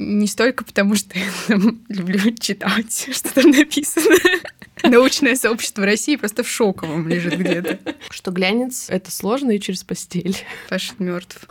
Не столько потому, что я там, люблю читать, что там написано. Научное сообщество России просто в шоковом лежит где-то. Что глянец — это сложно и через постель. Паша мертв.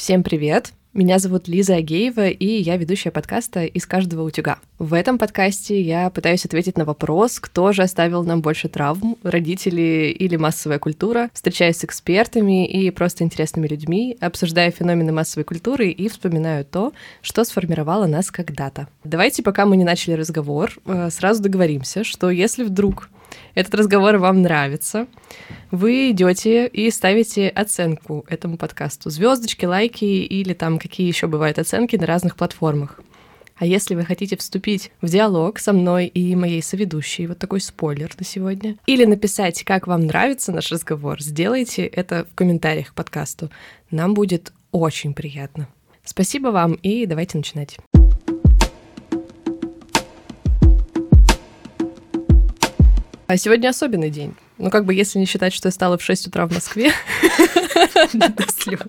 Всем привет! Меня зовут Лиза Агеева, и я ведущая подкаста «Из каждого утюга». В этом подкасте я пытаюсь ответить на вопрос, кто же оставил нам больше травм, родители или массовая культура, встречаюсь с экспертами и просто интересными людьми, обсуждая феномены массовой культуры и вспоминаю то, что сформировало нас когда-то. Давайте, пока мы не начали разговор, э, сразу договоримся, что если вдруг этот разговор вам нравится, вы идете и ставите оценку этому подкасту. Звездочки, лайки или там какие еще бывают оценки на разных платформах. А если вы хотите вступить в диалог со мной и моей соведущей, вот такой спойлер на сегодня, или написать, как вам нравится наш разговор, сделайте это в комментариях к подкасту. Нам будет очень приятно. Спасибо вам и давайте начинать. А сегодня особенный день. Ну, как бы, если не считать, что я стала в 6 утра в Москве. До слез.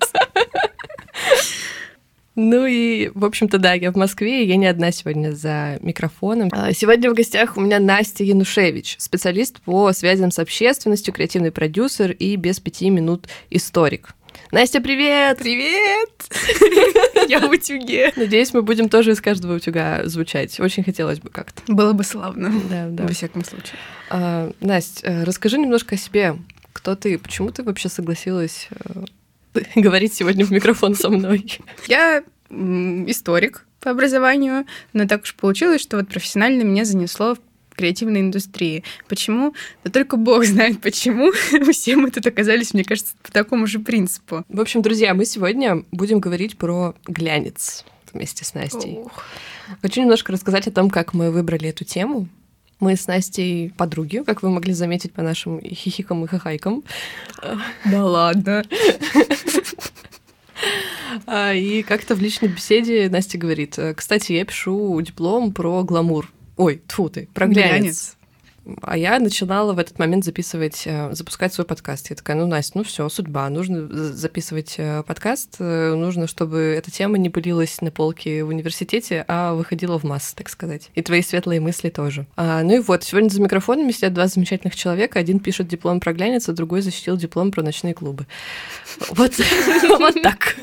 Ну и, в общем-то, да, я в Москве, и я не одна сегодня за микрофоном. А, сегодня в гостях у меня Настя Янушевич, специалист по связям с общественностью, креативный продюсер и без пяти минут историк. Настя, привет! Привет! Я в утюге. Надеюсь, мы будем тоже из каждого утюга звучать. Очень хотелось бы как-то. Было бы славно. Да, да. Во всяком случае. А, Настя, э, расскажи немножко о себе. Кто ты? Почему ты вообще согласилась э, говорить сегодня в микрофон со мной? Я историк по образованию, но так уж получилось, что вот профессионально меня занесло креативной индустрии. Почему? Да только Бог знает почему. Все мы тут оказались, мне кажется, по такому же принципу. В общем, друзья, мы сегодня будем говорить про глянец вместе с Настей. Ох. Хочу немножко рассказать о том, как мы выбрали эту тему. Мы с Настей подруги, как вы могли заметить по нашим хихикам и хахайкам. Да ладно. А, и как-то в личной беседе Настя говорит, кстати, я пишу диплом про гламур. Ой, тфу ты, про глянец. А я начинала в этот момент записывать, э, запускать свой подкаст. Я такая, ну, Настя, ну все, судьба. Нужно записывать э, подкаст. Э, нужно, чтобы эта тема не пылилась на полке в университете, а выходила в массы, так сказать. И твои светлые мысли тоже. А, ну и вот, сегодня за микрофонами сидят два замечательных человека. Один пишет диплом про глянец, а другой защитил диплом про ночные клубы. Вот, так.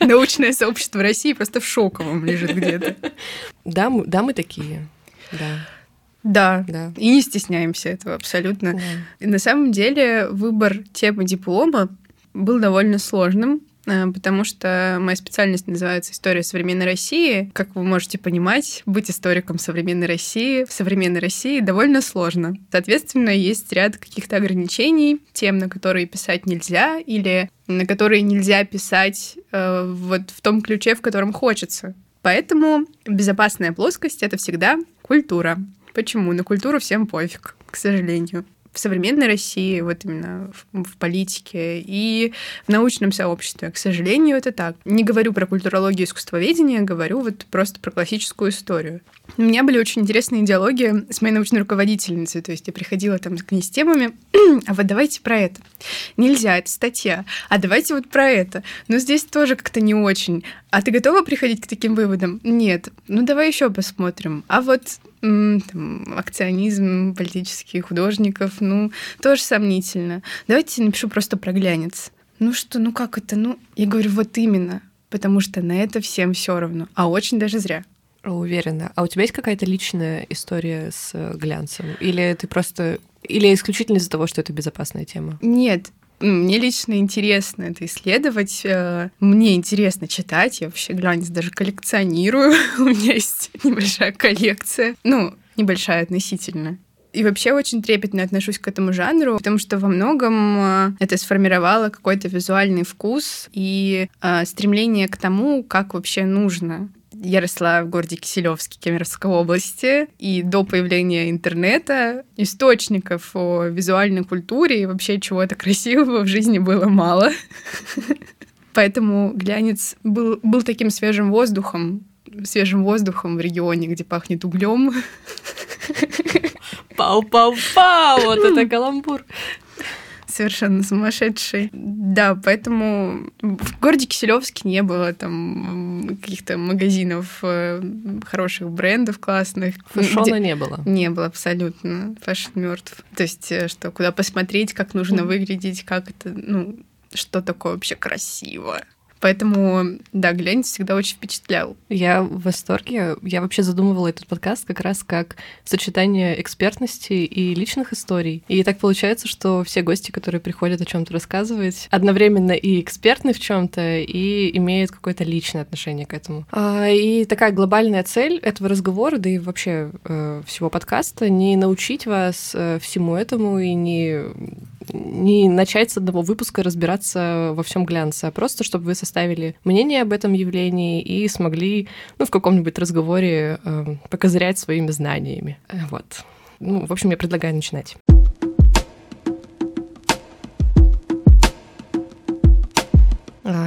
Научное сообщество России просто в шоковом лежит где-то. Да, мы такие. Да. Да, да. И не стесняемся этого абсолютно. Да. И на самом деле выбор темы диплома был довольно сложным, э, потому что моя специальность называется «История современной России». Как вы можете понимать, быть историком современной России в современной России довольно сложно. Соответственно, есть ряд каких-то ограничений, тем, на которые писать нельзя, или на которые нельзя писать э, вот в том ключе, в котором хочется. Поэтому безопасная плоскость — это всегда культура. Почему? На культуру всем пофиг, к сожалению в современной России, вот именно в, в политике и в научном сообществе. К сожалению, это так. Не говорю про культурологию и искусствоведение, говорю вот просто про классическую историю. У меня были очень интересные диалоги с моей научной руководительницей, то есть я приходила там к ней с темами, а вот давайте про это. Нельзя, это статья. А давайте вот про это. Но здесь тоже как-то не очень. А ты готова приходить к таким выводам? Нет. Ну давай еще посмотрим. А вот там, акционизм политических художников, ну, тоже сомнительно. Давайте напишу просто про глянец. Ну что, ну как это? Ну, я говорю, вот именно, потому что на это всем все равно, а очень даже зря. Уверена. А у тебя есть какая-то личная история с глянцем? Или ты просто... Или исключительно из-за того, что это безопасная тема? Нет, мне лично интересно это исследовать. Э, мне интересно читать. Я вообще глянец даже коллекционирую. У меня есть небольшая коллекция. Ну, небольшая относительно. И вообще очень трепетно отношусь к этому жанру, потому что во многом э, это сформировало какой-то визуальный вкус и э, стремление к тому, как вообще нужно я росла в городе Киселевске Кемеровской области, и до появления интернета источников о визуальной культуре и вообще чего-то красивого в жизни было мало. Поэтому глянец был, был таким свежим воздухом, свежим воздухом в регионе, где пахнет углем. Пау-пау-пау! Вот это каламбур совершенно сумасшедший. Да, поэтому в городе Киселевске не было там каких-то магазинов э, хороших брендов классных. Fashion а где... не было. Не было абсолютно. Fashion мертв. То есть, э, что куда посмотреть, как нужно выглядеть, как это, ну, что такое вообще красиво. Поэтому, да, глянец всегда очень впечатлял. Я в восторге. Я вообще задумывала этот подкаст как раз как сочетание экспертности и личных историй. И так получается, что все гости, которые приходят о чем-то рассказывать, одновременно и экспертны в чем-то, и имеют какое-то личное отношение к этому. А, и такая глобальная цель этого разговора, да и вообще э, всего подкаста, не научить вас э, всему этому и не не начать с одного выпуска разбираться во всем глянце, а просто чтобы вы составили мнение об этом явлении и смогли ну, в каком-нибудь разговоре э, покозырять своими знаниями. Э, вот. Ну, в общем, я предлагаю начинать.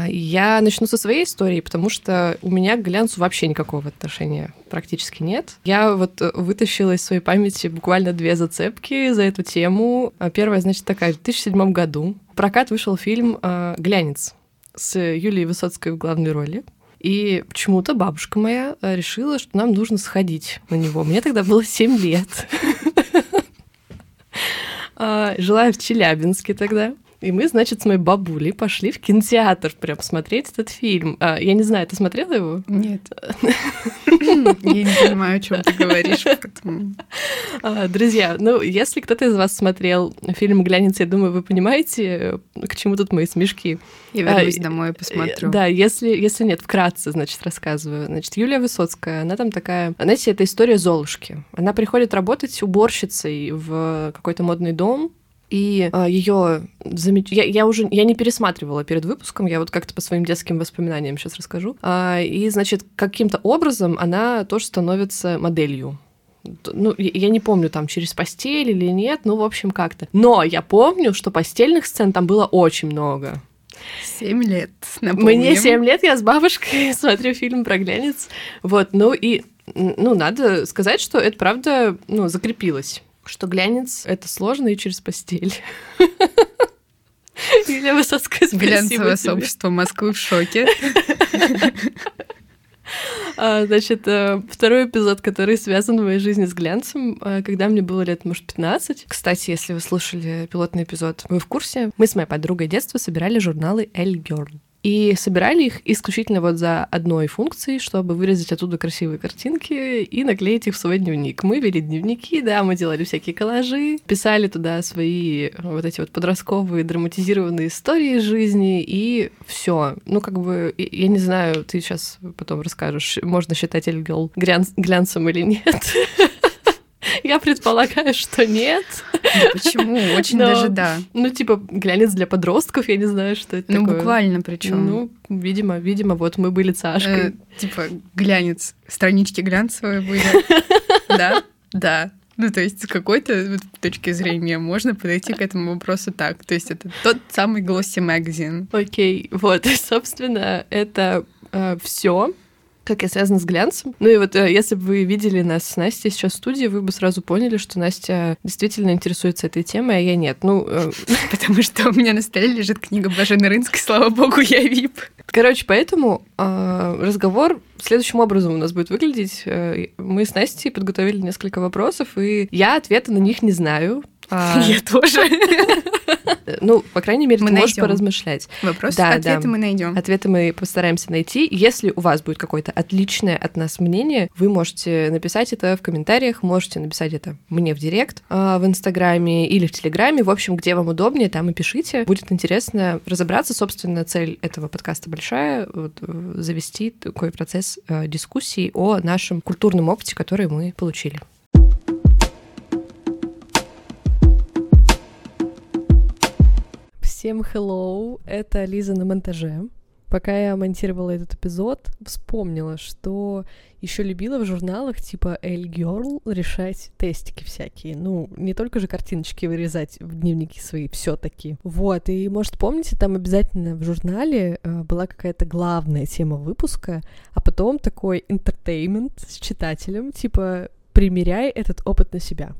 Я начну со своей истории, потому что у меня к глянцу вообще никакого отношения практически нет. Я вот э, вытащила из своей памяти буквально две зацепки за эту тему. А первая, значит, такая. В 2007 году в прокат вышел фильм а, «Глянец» с Юлией Высоцкой в главной роли. И почему-то бабушка моя э, решила, что нам нужно сходить на него. Мне тогда было 7 лет. Жила в Челябинске тогда. И мы, значит, с моей бабулей пошли в кинотеатр прям смотреть этот фильм. А, я не знаю, ты смотрела его? Нет. Я не понимаю, о чем ты говоришь. А, друзья, ну, если кто-то из вас смотрел фильм «Глянец», я думаю, вы понимаете, к чему тут мои смешки. Я вернусь а, домой и посмотрю. Да, если, если нет, вкратце, значит, рассказываю. Значит, Юлия Высоцкая, она там такая... Знаете, это история Золушки. Она приходит работать уборщицей в какой-то модный дом, и а, ее замеч... я, я уже я не пересматривала перед выпуском, я вот как-то по своим детским воспоминаниям сейчас расскажу. А, и, значит, каким-то образом она тоже становится моделью ну, я не помню, там, через постель или нет, ну, в общем, как-то. Но я помню, что постельных сцен там было очень много. Семь лет, напомним. Мне семь лет, я с бабушкой смотрю фильм про глянец. Вот, ну и, ну, надо сказать, что это, правда, ну, закрепилось что глянец — это сложно и через постель. Юлия Высоцкая, Глянцевое сообщество Москвы в шоке. А, значит, э, второй эпизод, который связан в моей жизни с глянцем, э, когда мне было лет, может, 15. Кстати, если вы слушали пилотный эпизод, вы в курсе? Мы с моей подругой детства собирали журналы Elle Girl. И собирали их исключительно вот за одной функцией, чтобы вырезать оттуда красивые картинки и наклеить их в свой дневник. Мы вели дневники, да, мы делали всякие коллажи, писали туда свои вот эти вот подростковые драматизированные истории жизни, и все. Ну, как бы, я не знаю, ты сейчас потом расскажешь, можно считать Эльгел глянцем или нет. Я предполагаю, что нет. Да почему? Очень Но, даже да. Ну, типа, глянец для подростков, я не знаю, что это Ну, такое. буквально причем. Ну, видимо, видимо, вот мы были Сашкой. Э, типа, глянец. Странички глянцевые были. Да? Да. Ну, то есть с какой-то точки зрения можно подойти к этому вопросу так. То есть это тот самый Glossy Magazine. Окей, вот, собственно, это э, все как я связана с глянцем. Ну и вот э, если бы вы видели нас с Настей сейчас в студии, вы бы сразу поняли, что Настя действительно интересуется этой темой, а я нет. Ну, э, потому что у меня на столе лежит книга Блаженной Рынской, слава богу, я вип. Короче, поэтому э, разговор следующим образом у нас будет выглядеть. Мы с Настей подготовили несколько вопросов, и я ответа на них не знаю. А... Я тоже. Ну, по крайней мере, мы ты можешь поразмышлять. Вопрос, да, ответы да. мы найдем. Ответы мы постараемся найти. Если у вас будет какое-то отличное от нас мнение, вы можете написать это в комментариях, можете написать это мне в директ, а, в Инстаграме или в Телеграме. В общем, где вам удобнее, там и пишите. Будет интересно разобраться. Собственно, цель этого подкаста большая вот, э, завести такой процесс э, дискуссий о нашем культурном опыте, который мы получили. Всем hello, это Лиза на монтаже. пока я монтировала этот эпизод, вспомнила, что еще любила в журналах типа Elle Girl решать тестики всякие. Ну, не только же картиночки вырезать в дневники свои все таки Вот, и, может, помните, там обязательно в журнале э, была какая-то главная тема выпуска, а потом такой entertainment с читателем, типа примеряй этот опыт на себя.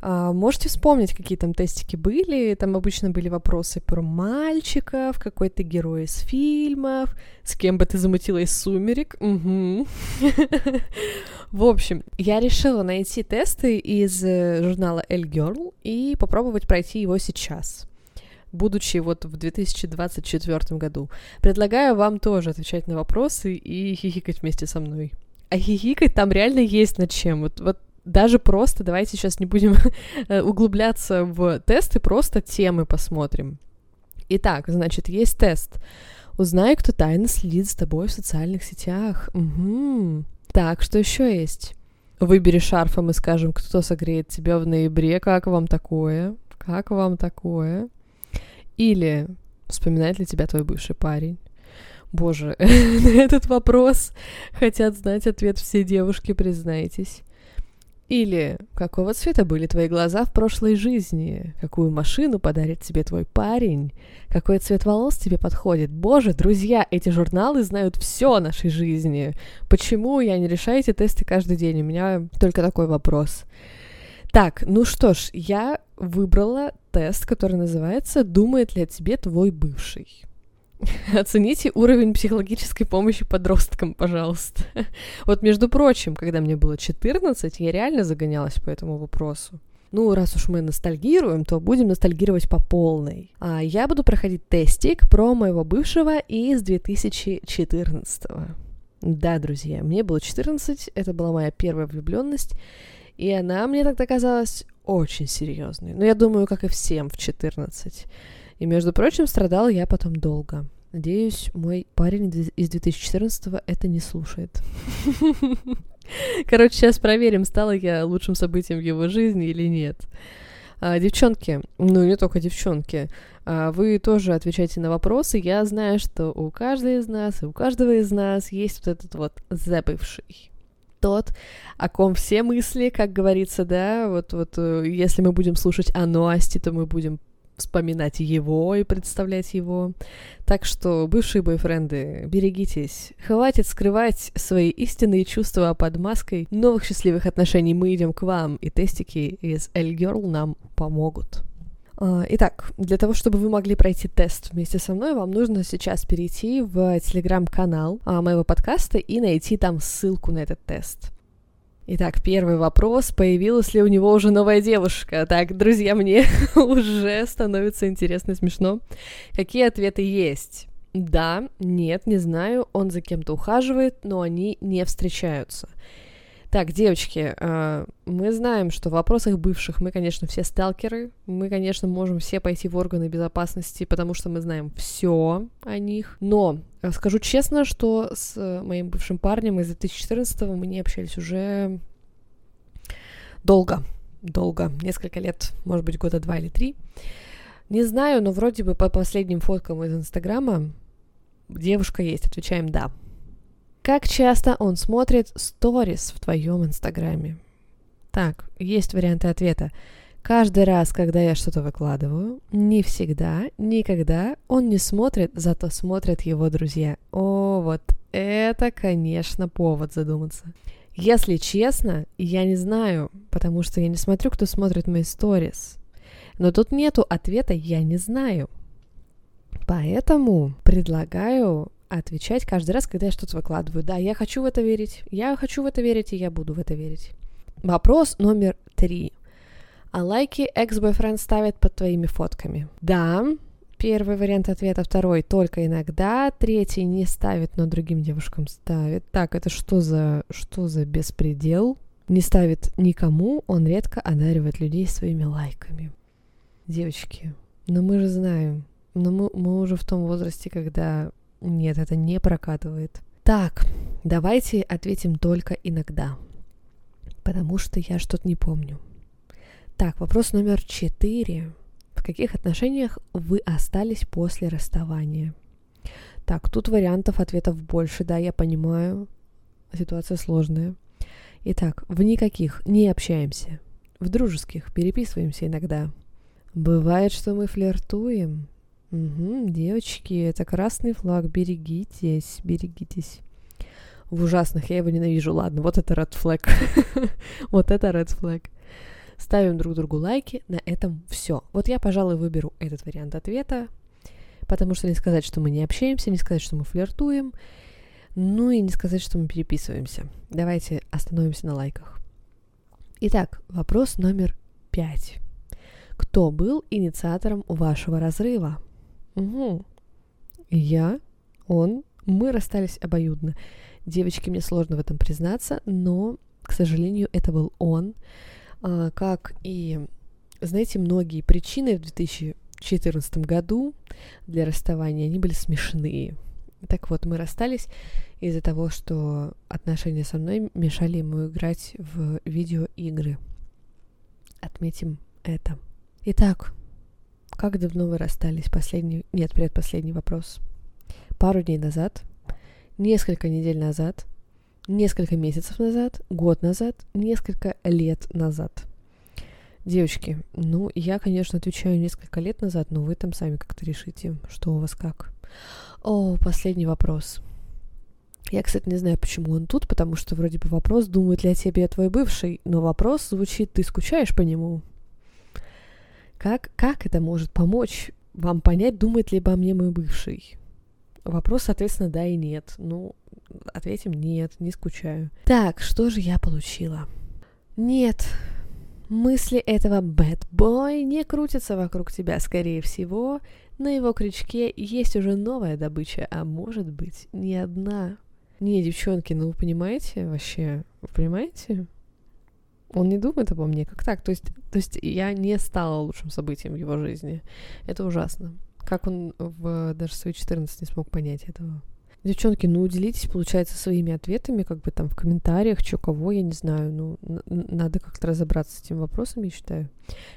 А, можете вспомнить, какие там тестики были? Там обычно были вопросы про мальчиков, какой ты герой из фильмов, с кем бы ты замутила из сумерек. Угу. В общем, я решила найти тесты из э, журнала Elle Girl и попробовать пройти его сейчас будучи вот в 2024 году. Предлагаю вам тоже отвечать на вопросы и хихикать вместе со мной. А хихикать там реально есть над чем. Вот, вот даже просто, давайте сейчас не будем э, углубляться в тесты, просто темы посмотрим. Итак, значит, есть тест. Узнай, кто тайно следит за тобой в социальных сетях. Угу. Так, что еще есть? Выбери шарф, а мы скажем, кто согреет тебя в ноябре. Как вам такое? Как вам такое? Или вспоминает ли тебя твой бывший парень? Боже, на этот вопрос хотят знать ответ все девушки, признайтесь. Или какого цвета были твои глаза в прошлой жизни? Какую машину подарит тебе твой парень? Какой цвет волос тебе подходит? Боже, друзья, эти журналы знают все о нашей жизни. Почему я не решаю эти тесты каждый день? У меня только такой вопрос. Так, ну что ж, я выбрала тест, который называется «Думает ли о тебе твой бывший?» Оцените уровень психологической помощи подросткам, пожалуйста. Вот, между прочим, когда мне было 14, я реально загонялась по этому вопросу. Ну, раз уж мы ностальгируем, то будем ностальгировать по полной. А я буду проходить тестик про моего бывшего из 2014. Да, друзья, мне было 14, это была моя первая влюбленность, и она мне тогда казалась очень серьезной. Но я думаю, как и всем в 14. И, между прочим, страдал я потом долго. Надеюсь, мой парень из 2014 это не слушает. Короче, сейчас проверим, стала я лучшим событием в его жизни или нет. А, девчонки, ну не только девчонки, а, вы тоже отвечайте на вопросы. Я знаю, что у каждой из нас и у каждого из нас есть вот этот вот забывший тот, о ком все мысли, как говорится, да, вот, вот э, если мы будем слушать о Носте, то мы будем вспоминать его и представлять его. Так что, бывшие бойфренды, берегитесь. Хватит скрывать свои истинные чувства под маской новых счастливых отношений. Мы идем к вам, и тестики из L Girl нам помогут. А, итак, для того, чтобы вы могли пройти тест вместе со мной, вам нужно сейчас перейти в телеграм-канал а, моего подкаста и найти там ссылку на этот тест. Итак, первый вопрос. Появилась ли у него уже новая девушка? Так, друзья, мне уже становится интересно и смешно. Какие ответы есть? Да, нет, не знаю, он за кем-то ухаживает, но они не встречаются. Так, девочки, э, мы знаем, что в вопросах бывших мы, конечно, все сталкеры. Мы, конечно, можем все пойти в органы безопасности, потому что мы знаем все о них. Но э, скажу честно, что с моим бывшим парнем из 2014 мы не общались уже долго. Долго. Несколько лет, может быть, года два или три. Не знаю, но вроде бы по последним фоткам из Инстаграма девушка есть. Отвечаем «да». Как часто он смотрит сторис в твоем инстаграме? Так, есть варианты ответа. Каждый раз, когда я что-то выкладываю, не всегда, никогда он не смотрит, зато смотрят его друзья. О, вот это, конечно, повод задуматься. Если честно, я не знаю, потому что я не смотрю, кто смотрит мои сторис. Но тут нету ответа «я не знаю». Поэтому предлагаю отвечать каждый раз, когда я что-то выкладываю. Да, я хочу в это верить, я хочу в это верить, и я буду в это верить. Вопрос номер три. А лайки экс-бойфренд ставит под твоими фотками? Да, первый вариант ответа, второй только иногда, третий не ставит, но другим девушкам ставит. Так, это что за, что за беспредел? Не ставит никому, он редко одаривает людей своими лайками. Девочки, но мы же знаем, но мы, мы уже в том возрасте, когда нет, это не прокатывает. Так, давайте ответим только иногда, потому что я что-то не помню. Так, вопрос номер четыре. В каких отношениях вы остались после расставания? Так, тут вариантов ответов больше, да, я понимаю. Ситуация сложная. Итак, в никаких не общаемся. В дружеских переписываемся иногда. Бывает, что мы флиртуем. Угу, девочки, это красный флаг, берегитесь, берегитесь. В ужасных, я его ненавижу, ладно, вот это red flag. вот это red flag. Ставим друг другу лайки, на этом все. Вот я, пожалуй, выберу этот вариант ответа, потому что не сказать, что мы не общаемся, не сказать, что мы флиртуем, ну и не сказать, что мы переписываемся. Давайте остановимся на лайках. Итак, вопрос номер пять. Кто был инициатором вашего разрыва? Угу. Я, он, мы расстались обоюдно. Девочки, мне сложно в этом признаться, но, к сожалению, это был он. А, как и, знаете, многие причины в 2014 году для расставания, они были смешные. Так вот, мы расстались из-за того, что отношения со мной мешали ему играть в видеоигры. Отметим это. Итак, как давно вы расстались? Последний... Нет, предпоследний вопрос. Пару дней назад, несколько недель назад, несколько месяцев назад, год назад, несколько лет назад. Девочки, ну, я, конечно, отвечаю несколько лет назад, но вы там сами как-то решите, что у вас как. О, последний вопрос. Я, кстати, не знаю, почему он тут, потому что вроде бы вопрос, думает ли о тебе твой бывший, но вопрос звучит, ты скучаешь по нему? Как, как это может помочь вам понять, думает ли обо мне мой бывший? Вопрос, соответственно, да и нет. Ну, ответим нет, не скучаю. Так, что же я получила? Нет, мысли этого boy не крутятся вокруг тебя, скорее всего. На его крючке есть уже новая добыча, а может быть, не одна. Не, девчонки, ну вы понимаете вообще? Вы понимаете? Он не думает обо мне, как так? То есть, то есть я не стала лучшим событием в его жизни. Это ужасно. Как он в даже свои 14 не смог понять этого? Девчонки, ну уделитесь, получается, своими ответами, как бы там в комментариях, что кого, я не знаю. Ну, надо как-то разобраться с этим вопросом, я считаю,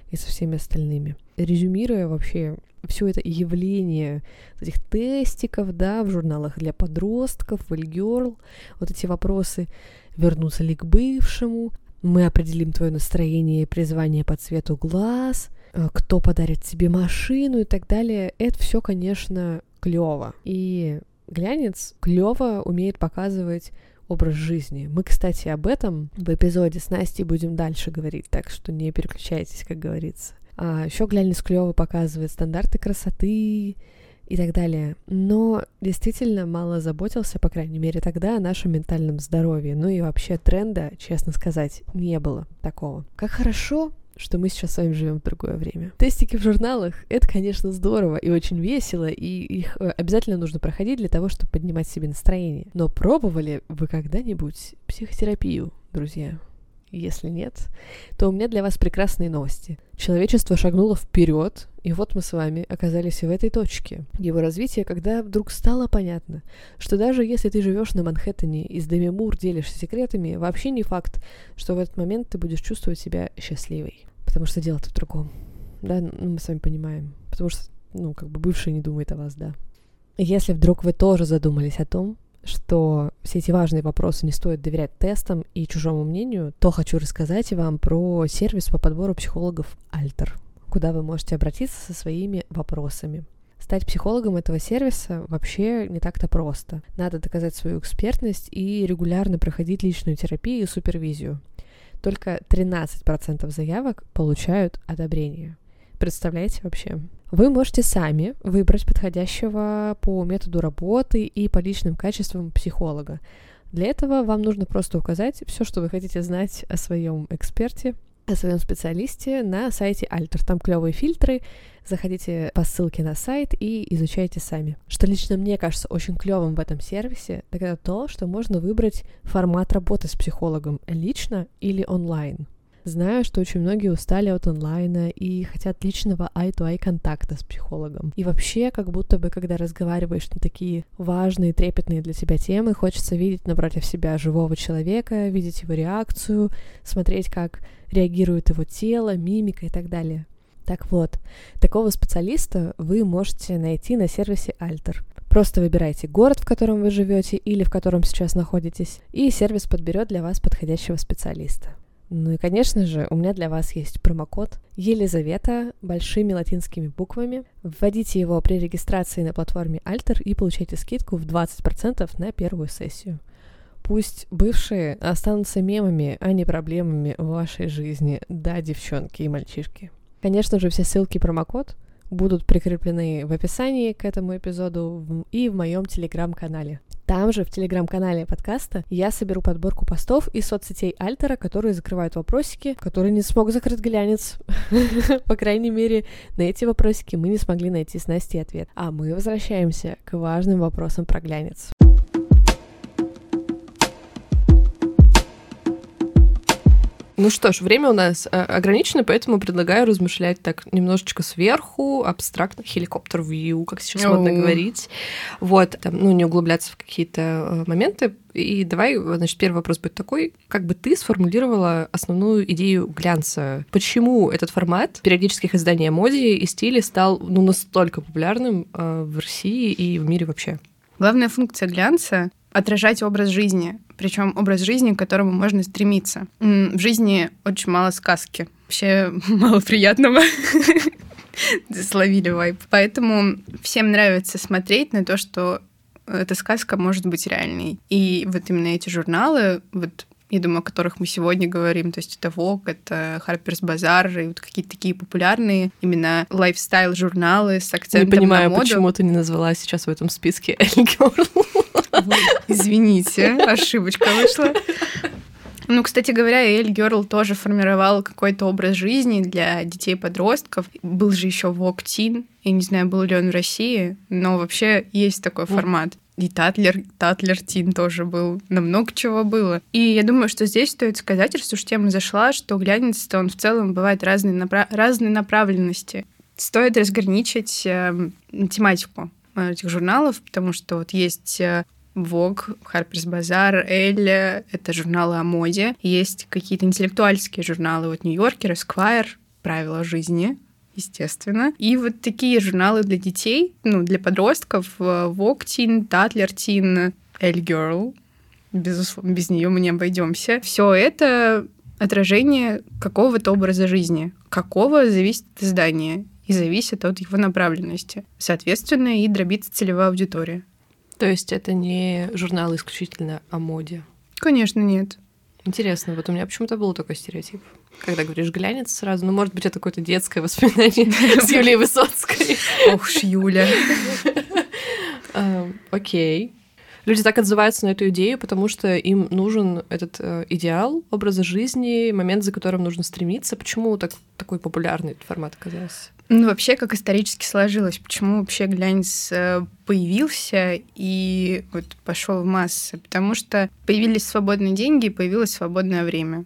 и со всеми остальными. Резюмируя вообще все это явление этих тестиков, да, в журналах для подростков, в Girl, вот эти вопросы, вернуться ли к бывшему, мы определим твое настроение и призвание по цвету глаз, э, кто подарит тебе машину и так далее. Это все, конечно, клево. И глянец клево умеет показывать образ жизни. Мы, кстати, об этом в эпизоде с Настей будем дальше говорить, так что не переключайтесь, как говорится. А еще глянец клево показывает стандарты красоты, и так далее. Но действительно мало заботился, по крайней мере тогда, о нашем ментальном здоровье. Ну и вообще тренда, честно сказать, не было такого. Как хорошо, что мы сейчас с вами живем в другое время. Тестики в журналах — это, конечно, здорово и очень весело, и их э, обязательно нужно проходить для того, чтобы поднимать себе настроение. Но пробовали вы когда-нибудь психотерапию, друзья? Если нет, то у меня для вас прекрасные новости. Человечество шагнуло вперед, и вот мы с вами оказались в этой точке его развития, когда вдруг стало понятно, что даже если ты живешь на Манхэттене и с Деми Мур делишься секретами, вообще не факт, что в этот момент ты будешь чувствовать себя счастливой. Потому что дело-то в другом. Да, ну, мы с вами понимаем. Потому что, ну, как бы бывший не думает о вас, да. Если вдруг вы тоже задумались о том, что все эти важные вопросы не стоит доверять тестам и чужому мнению, то хочу рассказать вам про сервис по подбору психологов Альтер, куда вы можете обратиться со своими вопросами. Стать психологом этого сервиса вообще не так-то просто. Надо доказать свою экспертность и регулярно проходить личную терапию и супервизию. Только 13% заявок получают одобрение. Представляете вообще? Вы можете сами выбрать подходящего по методу работы и по личным качествам психолога. Для этого вам нужно просто указать все, что вы хотите знать о своем эксперте, о своем специалисте на сайте Alter. Там клевые фильтры. Заходите по ссылке на сайт и изучайте сами. Что лично мне кажется очень клевым в этом сервисе, так это то, что можно выбрать формат работы с психологом лично или онлайн. Знаю, что очень многие устали от онлайна и хотят личного eye-to-eye контакта с психологом. И вообще, как будто бы, когда разговариваешь на такие важные, трепетные для тебя темы, хочется видеть напротив себя живого человека, видеть его реакцию, смотреть, как реагирует его тело, мимика и так далее. Так вот, такого специалиста вы можете найти на сервисе Alter. Просто выбирайте город, в котором вы живете или в котором сейчас находитесь, и сервис подберет для вас подходящего специалиста. Ну и, конечно же, у меня для вас есть промокод Елизавета большими латинскими буквами. Вводите его при регистрации на платформе Alter и получайте скидку в 20% на первую сессию. Пусть бывшие останутся мемами, а не проблемами в вашей жизни. Да, девчонки и мальчишки. Конечно же, все ссылки и промокод будут прикреплены в описании к этому эпизоду и в моем телеграм-канале. Там же, в телеграм-канале подкаста, я соберу подборку постов из соцсетей Альтера, которые закрывают вопросики, которые не смог закрыть глянец. По крайней мере, на эти вопросики мы не смогли найти с Настей ответ. А мы возвращаемся к важным вопросам про глянец. Ну что ж, время у нас э, ограничено, поэтому предлагаю размышлять так немножечко сверху, абстрактно, хеликоптер-вью, как сейчас модно говорить. Вот, там, ну, не углубляться в какие-то э, моменты. И давай, значит, первый вопрос будет такой. Как бы ты сформулировала основную идею глянца? Почему этот формат периодических изданий о моде и стиле стал ну, настолько популярным э, в России и в мире вообще? Главная функция глянца отражать образ жизни, причем образ жизни, к которому можно стремиться. В жизни очень мало сказки, вообще мало приятного. Словили вайп. Поэтому всем нравится смотреть на то, что эта сказка может быть реальной. И вот именно эти журналы, вот я думаю, о которых мы сегодня говорим. То есть это Vogue, это Harper's Bazaar и вот какие-то такие популярные именно лайфстайл-журналы с акцентом Не понимаю, на моду. почему ты не назвала сейчас в этом списке Элли Герл. Извините, ошибочка вышла. Ну, кстати говоря, Эль Герл тоже формировал какой-то образ жизни для детей-подростков. Был же еще Вок Тин. Я не знаю, был ли он в России, но вообще есть такой формат. И Татлер, Татлер Тин тоже был. На много чего было. И я думаю, что здесь стоит сказать, раз уж тема зашла, что глянец, то он в целом бывает разной, напра- разной направленности. Стоит разграничить э, тематику этих журналов, потому что вот есть Vogue, Harper's Bazaar, Elle — это журналы о моде. Есть какие-то интеллектуальские журналы, вот Нью-Йоркер, Esquire, «Правила жизни», естественно. И вот такие журналы для детей, ну, для подростков, э, Vogue Teen, Tatler Teen, Elle Girl, безусловно, без нее мы не обойдемся. Все это отражение какого-то образа жизни. Какого зависит от издания и зависит от его направленности. Соответственно, и дробится целевая аудитория. То есть это не журнал исключительно о моде? Конечно, нет. Интересно, вот у меня почему-то был такой стереотип. Когда говоришь глянец сразу, ну, может быть, это какое-то детское воспоминание с Юлией Высоцкой. Ох Юля. Эм, окей. Люди так отзываются на эту идею, потому что им нужен этот э, идеал образа жизни, момент, за которым нужно стремиться. Почему так, такой популярный этот формат оказался? Ну, вообще, как исторически сложилось, почему вообще глянец э, появился и вот пошел в массы? Потому что появились свободные деньги и появилось свободное время.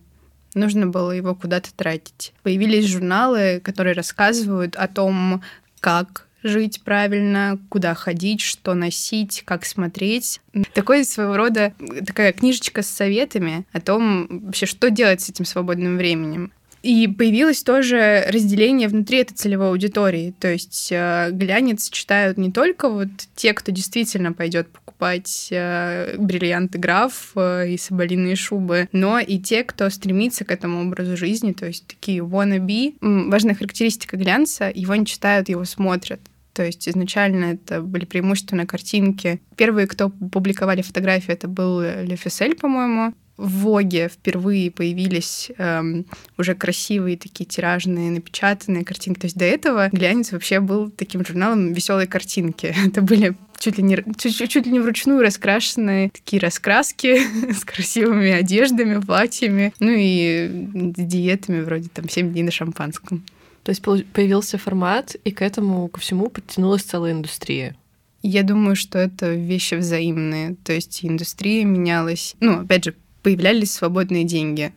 Нужно было его куда-то тратить. Появились журналы, которые рассказывают о том, как жить правильно, куда ходить, что носить, как смотреть. Такой своего рода такая книжечка с советами о том вообще, что делать с этим свободным временем. И появилось тоже разделение внутри этой целевой аудитории. То есть э, глянец читают не только вот те, кто действительно пойдет покупать э, бриллианты граф э, и соболиные шубы, но и те, кто стремится к этому образу жизни, то есть такие wannabe. Важная характеристика глянца, его не читают, его смотрят. То есть изначально это были преимущественно картинки. Первые, кто публиковали фотографии, это был Лефисель, по-моему в Воге впервые появились эм, уже красивые такие тиражные напечатанные картинки. То есть до этого глянец вообще был таким журналом веселой картинки. Это были чуть ли не, чуть, чуть ли не вручную раскрашенные такие раскраски с красивыми одеждами, платьями, ну и диетами вроде там «7 дней на шампанском». То есть появился формат, и к этому, ко всему подтянулась целая индустрия. Я думаю, что это вещи взаимные. То есть индустрия менялась. Ну, опять же, появлялись свободные деньги.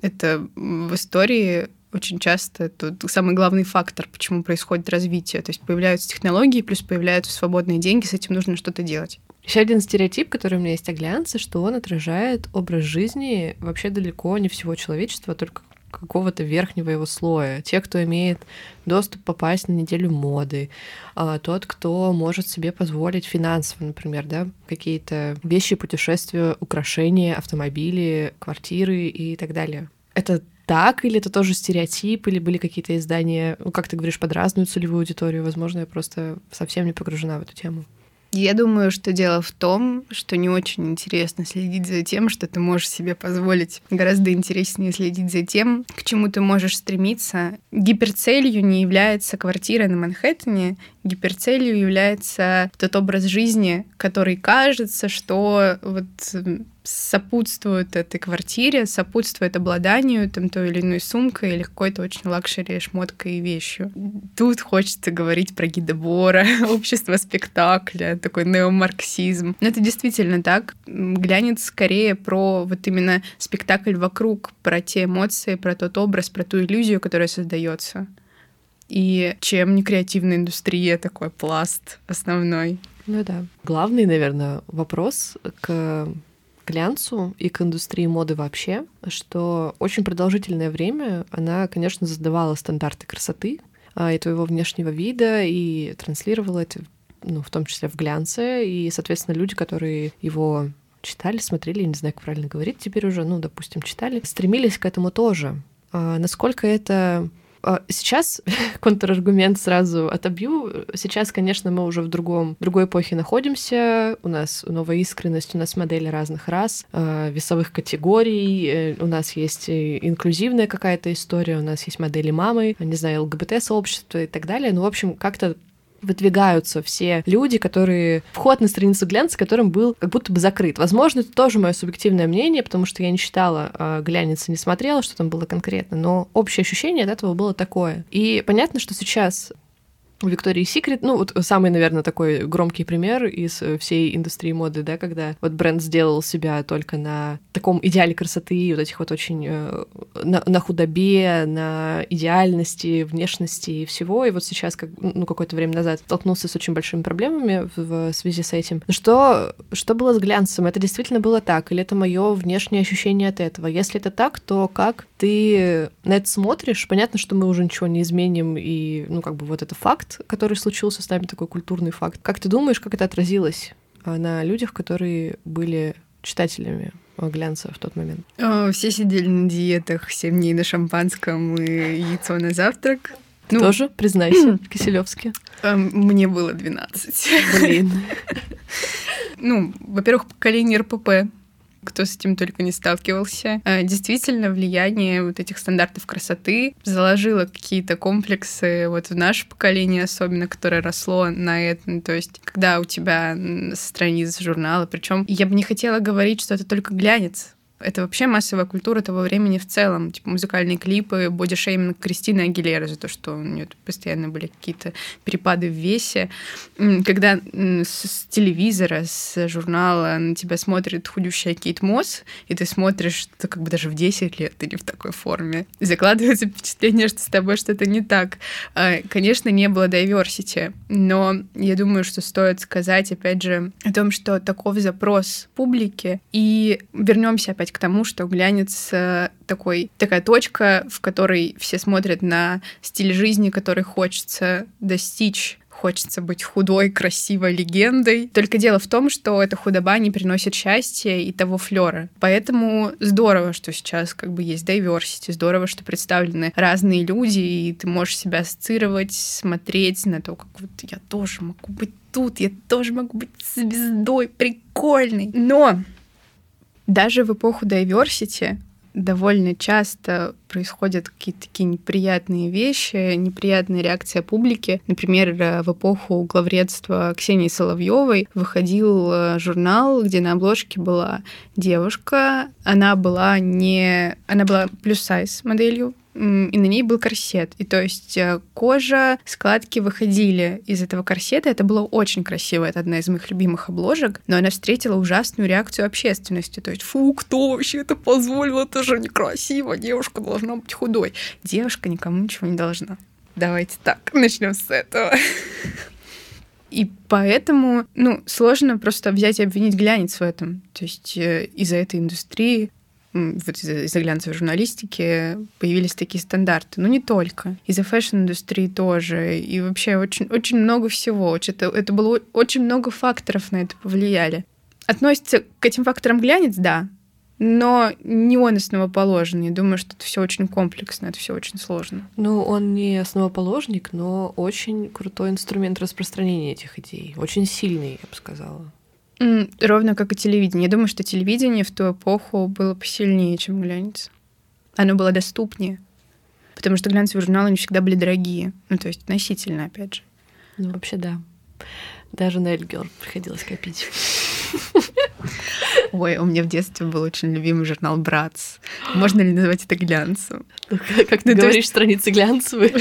Это в истории очень часто это самый главный фактор, почему происходит развитие. То есть появляются технологии, плюс появляются свободные деньги, с этим нужно что-то делать. Еще один стереотип, который у меня есть о глянце, что он отражает образ жизни вообще далеко не всего человечества, а только какого-то верхнего его слоя. Те, кто имеет доступ попасть на неделю моды, а, тот, кто может себе позволить финансово, например, да, какие-то вещи, путешествия, украшения, автомобили, квартиры и так далее. Это так, или это тоже стереотип, или были какие-то издания, ну, как ты говоришь, под разную целевую аудиторию? Возможно, я просто совсем не погружена в эту тему. Я думаю, что дело в том, что не очень интересно следить за тем, что ты можешь себе позволить. Гораздо интереснее следить за тем, к чему ты можешь стремиться. Гиперцелью не является квартира на Манхэттене, гиперцелью является тот образ жизни, который кажется, что вот сопутствует этой квартире, сопутствует обладанию там той или иной сумкой или какой-то очень luxury шмоткой и вещью. Тут хочется говорить про Ги Дебора, общество спектакля, такой неомарксизм. Но это действительно так. Глянец скорее про вот именно спектакль вокруг, про те эмоции, про тот образ, про ту иллюзию, которая создается. И чем не креативная индустрия, такой пласт основной. Ну да. Главный, наверное, вопрос к глянцу и к индустрии моды вообще, что очень продолжительное время она, конечно, задавала стандарты красоты а, и твоего внешнего вида, и транслировала это, ну, в том числе в глянце, и, соответственно, люди, которые его читали, смотрели, не знаю, как правильно говорить теперь уже, ну, допустим, читали, стремились к этому тоже. А насколько это сейчас контраргумент сразу отобью. Сейчас, конечно, мы уже в другом, другой эпохе находимся. У нас новая искренность, у нас модели разных рас, а, весовых категорий, э, у нас есть инклюзивная какая-то история, у нас есть модели мамы, не знаю, ЛГБТ-сообщество и так далее. Ну, в общем, как-то выдвигаются все люди, которые... Вход на страницу глянца, которым был как будто бы закрыт. Возможно, это тоже мое субъективное мнение, потому что я не читала э, глянец и не смотрела, что там было конкретно, но общее ощущение от этого было такое. И понятно, что сейчас Виктории Секрет, ну вот самый, наверное, такой громкий пример из э, всей индустрии моды, да, когда вот бренд сделал себя только на таком идеале красоты, вот этих вот очень э, на, на худобе, на идеальности, внешности и всего, и вот сейчас, как, ну, какое-то время назад столкнулся с очень большими проблемами в, в связи с этим. Что, что было с глянцем? Это действительно было так? Или это мое внешнее ощущение от этого? Если это так, то как ты на это смотришь? Понятно, что мы уже ничего не изменим, и, ну, как бы вот это факт, факт, который случился с нами, такой культурный факт. Как ты думаешь, как это отразилось а, на людях, которые были читателями глянца в тот момент? О, все сидели на диетах, 7 дней на шампанском и яйцо на завтрак. Ну, Тоже, признайся, Киселевский. Мне было 12. Блин. Ну, во-первых, поколение РПП кто с этим только не сталкивался. А, действительно, влияние вот этих стандартов красоты заложило какие-то комплексы вот в наше поколение особенно, которое росло на этом. То есть, когда у тебя страниц журнала, причем я бы не хотела говорить, что это только глянец, это вообще массовая культура того времени в целом. Типа музыкальные клипы, бодишейминг Кристины Агилеры за то, что у нее постоянно были какие-то перепады в весе. Когда с телевизора, с журнала на тебя смотрит худющая Кейт Мосс, и ты смотришь, что как бы даже в 10 лет ты не в такой форме. Закладывается впечатление, что с тобой что-то не так. А, конечно, не было diversity, но я думаю, что стоит сказать, опять же, о том, что таков запрос публики, и вернемся опять опять к тому, что глянец э, такой, такая точка, в которой все смотрят на стиль жизни, который хочется достичь хочется быть худой, красивой легендой. Только дело в том, что эта худоба не приносит счастья и того флера. Поэтому здорово, что сейчас как бы есть diversity, здорово, что представлены разные люди, и ты можешь себя ассоциировать, смотреть на то, как вот я тоже могу быть тут, я тоже могу быть звездой, прикольной. Но даже в эпоху diversity довольно часто происходят какие-то такие неприятные вещи, неприятная реакция публики. Например, в эпоху главредства Ксении Соловьевой выходил э, журнал, где на обложке была девушка. Она была не... Она была плюс-сайз моделью, и на ней был корсет. И то есть э, кожа, складки выходили из этого корсета. Это было очень красиво. Это одна из моих любимых обложек. Но она встретила ужасную реакцию общественности. То есть, фу, кто вообще это позволил? Это же некрасиво. Девушка должна быть худой. Девушка никому ничего не должна. Давайте так, начнем с этого. И поэтому, ну, сложно просто взять и обвинить глянец в этом. То есть э, из-за этой индустрии вот из-за глянцевой журналистики появились такие стандарты. Но не только. Из-за fashion-индустрии тоже. И вообще очень, очень много всего. Это, это было очень много факторов на это повлияли. Относится к этим факторам глянец, да, но не он основоположный. Думаю, что это все очень комплексно, это все очень сложно. Ну, он не основоположник, но очень крутой инструмент распространения этих идей. Очень сильный, я бы сказала. Ровно как и телевидение. Я думаю, что телевидение в ту эпоху было посильнее, чем глянец. Оно было доступнее. Потому что глянцевые журналы не всегда были дорогие. Ну, то есть относительно, опять же. Ну, вообще, да. Даже на Эльгер приходилось копить. Ой, у меня в детстве был очень любимый журнал «Bratz». Можно ли назвать это глянцем? Ну, как ты ну, говоришь, есть... страницы глянцевые.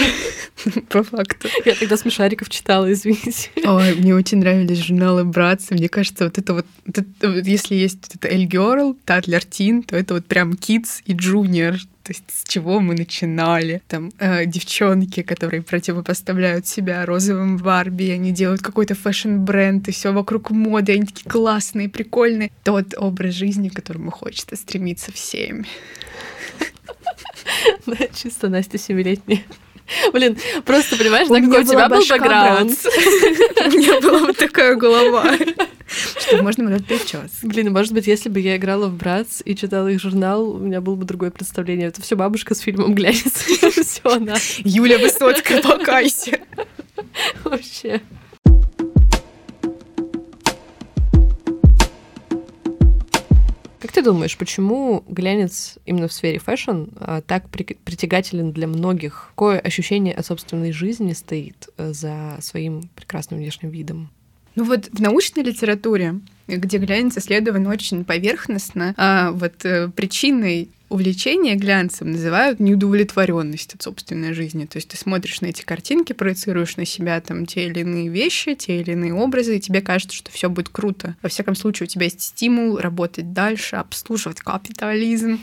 По факту. Я тогда смешариков читала, извините. Ой, мне очень нравились журналы «Bratz». Мне кажется, вот это вот, это, если есть вот это «Elle Girl», «Tatler Teen», то это вот прям «Kids» и «Junior». То есть с чего мы начинали. Там э, девчонки, которые противопоставляют себя розовым Барби, они делают какой-то fashion-бренд, и все вокруг моды, они такие классные, прикольные. Тот образ жизни, к которому хочется стремиться всем. Да, чисто Настя семилетняя. Блин, просто понимаешь, какой у тебя был бэкграунд. У меня была вот такая голова. Что можно было прическ. Блин, может быть, если бы я играла в Братс и читала их журнал, у меня было бы другое представление. Это все бабушка с фильмом глянец. Все она. Юля Высоцкая, покайся. Вообще. Как ты думаешь, почему глянец именно в сфере fashion а, так притягателен для многих? Какое ощущение от собственной жизни стоит э, за своим прекрасным внешним видом? Ну вот в научной литературе, где глянец исследован очень поверхностно, а вот э, причиной увлечение глянцем называют неудовлетворенность от собственной жизни. То есть ты смотришь на эти картинки, проецируешь на себя там те или иные вещи, те или иные образы, и тебе кажется, что все будет круто. Во всяком случае, у тебя есть стимул работать дальше, обслуживать капитализм.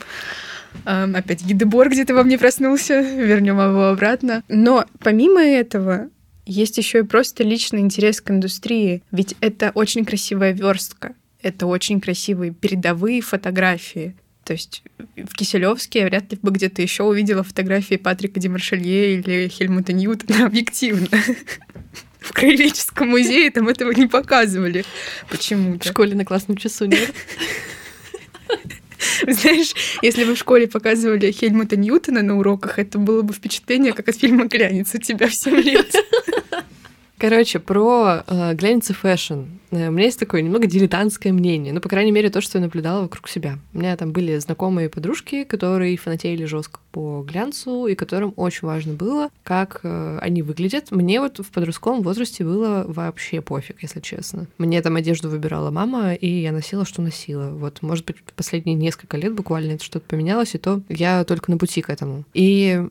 Эм, опять Гидебор где-то во мне проснулся, вернем его обратно. Но помимо этого, есть еще и просто личный интерес к индустрии, ведь это очень красивая верстка, это очень красивые передовые фотографии. То есть в Киселевске вряд ли бы где-то еще увидела фотографии Патрика Демаршелье или Хельмута Ньютона объективно. В Краеведческом музее там этого не показывали почему-то. В школе на классном часу нет? Знаешь, если бы в школе показывали Хельмута Ньютона на уроках, это было бы впечатление, как от фильма «Глянец» у тебя в 7 лет. Короче, про э, глянец и fashion. У меня есть такое немного дилетантское мнение. Ну, по крайней мере, то, что я наблюдала вокруг себя. У меня там были знакомые подружки, которые фанатели жестко по глянцу, и которым очень важно было, как э, они выглядят. Мне вот в подростковом возрасте было вообще пофиг, если честно. Мне там одежду выбирала мама, и я носила, что носила. Вот, может быть, последние несколько лет буквально это что-то поменялось, и то я только на пути к этому. И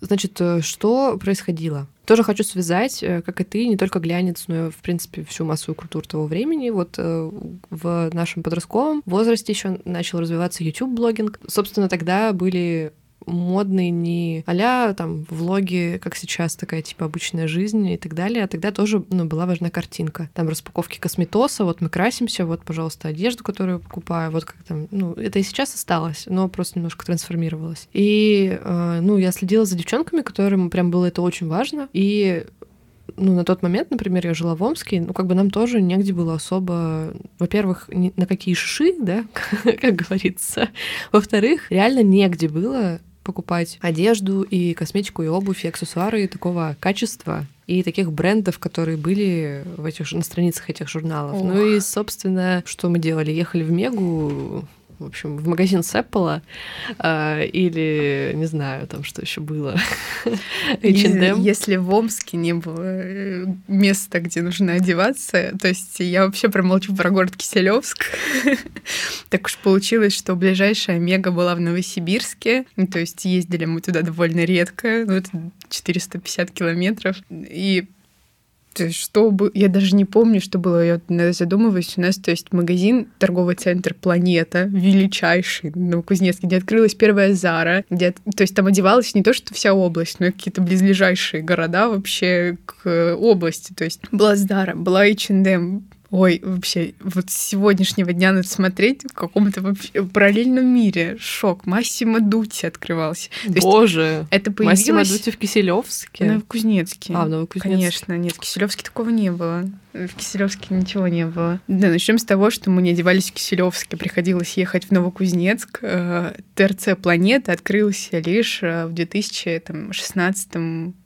Значит, э, что происходило? Тоже хочу связать, э, как и ты, не только глянец, но и, в принципе, всю массовую культуру того времени. Вот э, в нашем подростковом возрасте еще начал развиваться YouTube-блогинг. Собственно, тогда были модные не а там влоги, как сейчас, такая типа обычная жизнь и так далее, а тогда тоже ну, была важна картинка. Там распаковки косметоса, вот мы красимся, вот, пожалуйста, одежду, которую я покупаю, вот как там, ну, это и сейчас осталось, но просто немножко трансформировалось. И, э, ну, я следила за девчонками, которым прям было это очень важно, и ну, на тот момент, например, я жила в Омске, ну, как бы нам тоже негде было особо, во-первых, на какие шиши, да, как говорится, во-вторых, реально негде было покупать одежду и косметику, и обувь, и аксессуары такого качества и таких брендов, которые были в этих, на страницах этих журналов. Ох. Ну и, собственно, что мы делали? Ехали в Мегу, в общем, в магазин Сеппола э, или, не знаю, там что еще было. H&M. Если в Омске не было э, места, где нужно одеваться, то есть я вообще промолчу про город Киселевск. так уж получилось, что ближайшая мега была в Новосибирске, то есть ездили мы туда довольно редко, ну, это 450 километров, и есть, что бы... Я даже не помню, что было. Я задумываюсь. У нас, то есть, магазин, торговый центр «Планета», величайший, на Кузнецке, где открылась первая Зара, где... То есть, там одевалась не то, что вся область, но и какие-то близлежащие города вообще к области. То есть, была Зара, была H&M, Ой, вообще, вот с сегодняшнего дня надо смотреть в каком-то вообще параллельном мире. Шок. Массимо Дути открывался. То Боже! это появилось... Массимо Дути в Киселевске? В Новокузнецке. А, в Новокузнецке. Конечно, нет, в Киселевске такого не было. В Киселевске ничего не было. Да, начнем с того, что мы не одевались в Киселевске. Приходилось ехать в Новокузнецк. Э, ТРЦ «Планета» открылся лишь э, в 2016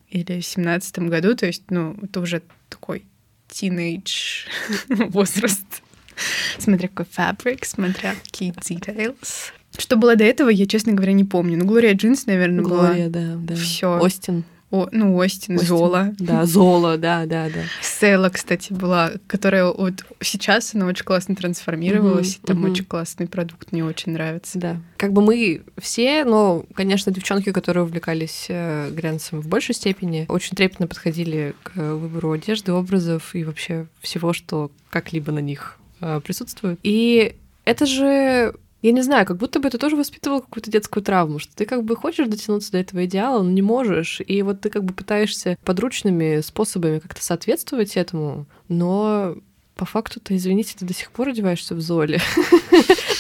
или 2017 году. То есть, ну, это уже такой тинейдж возраст. Смотря какой фабрик, смотря какие details. Что было до этого, я, честно говоря, не помню. Ну, Глория Джинс, наверное, была. Глория, да, да. Все. Остин. О, ну, Остин, Остин, Зола. Да, Зола, да, да, да. Села, кстати, была, которая вот сейчас она очень классно трансформировалась, угу, там угу. очень классный продукт, мне очень нравится. Да. Как бы мы все, но, конечно, девчонки, которые увлекались э, глянцем в большей степени, очень трепетно подходили к выбору одежды, образов и вообще всего, что как-либо на них э, присутствует. И это же я не знаю, как будто бы это тоже воспитывало какую-то детскую травму, что ты как бы хочешь дотянуться до этого идеала, но не можешь. И вот ты как бы пытаешься подручными способами как-то соответствовать этому, но по факту-то, извините, ты до сих пор одеваешься в Золе.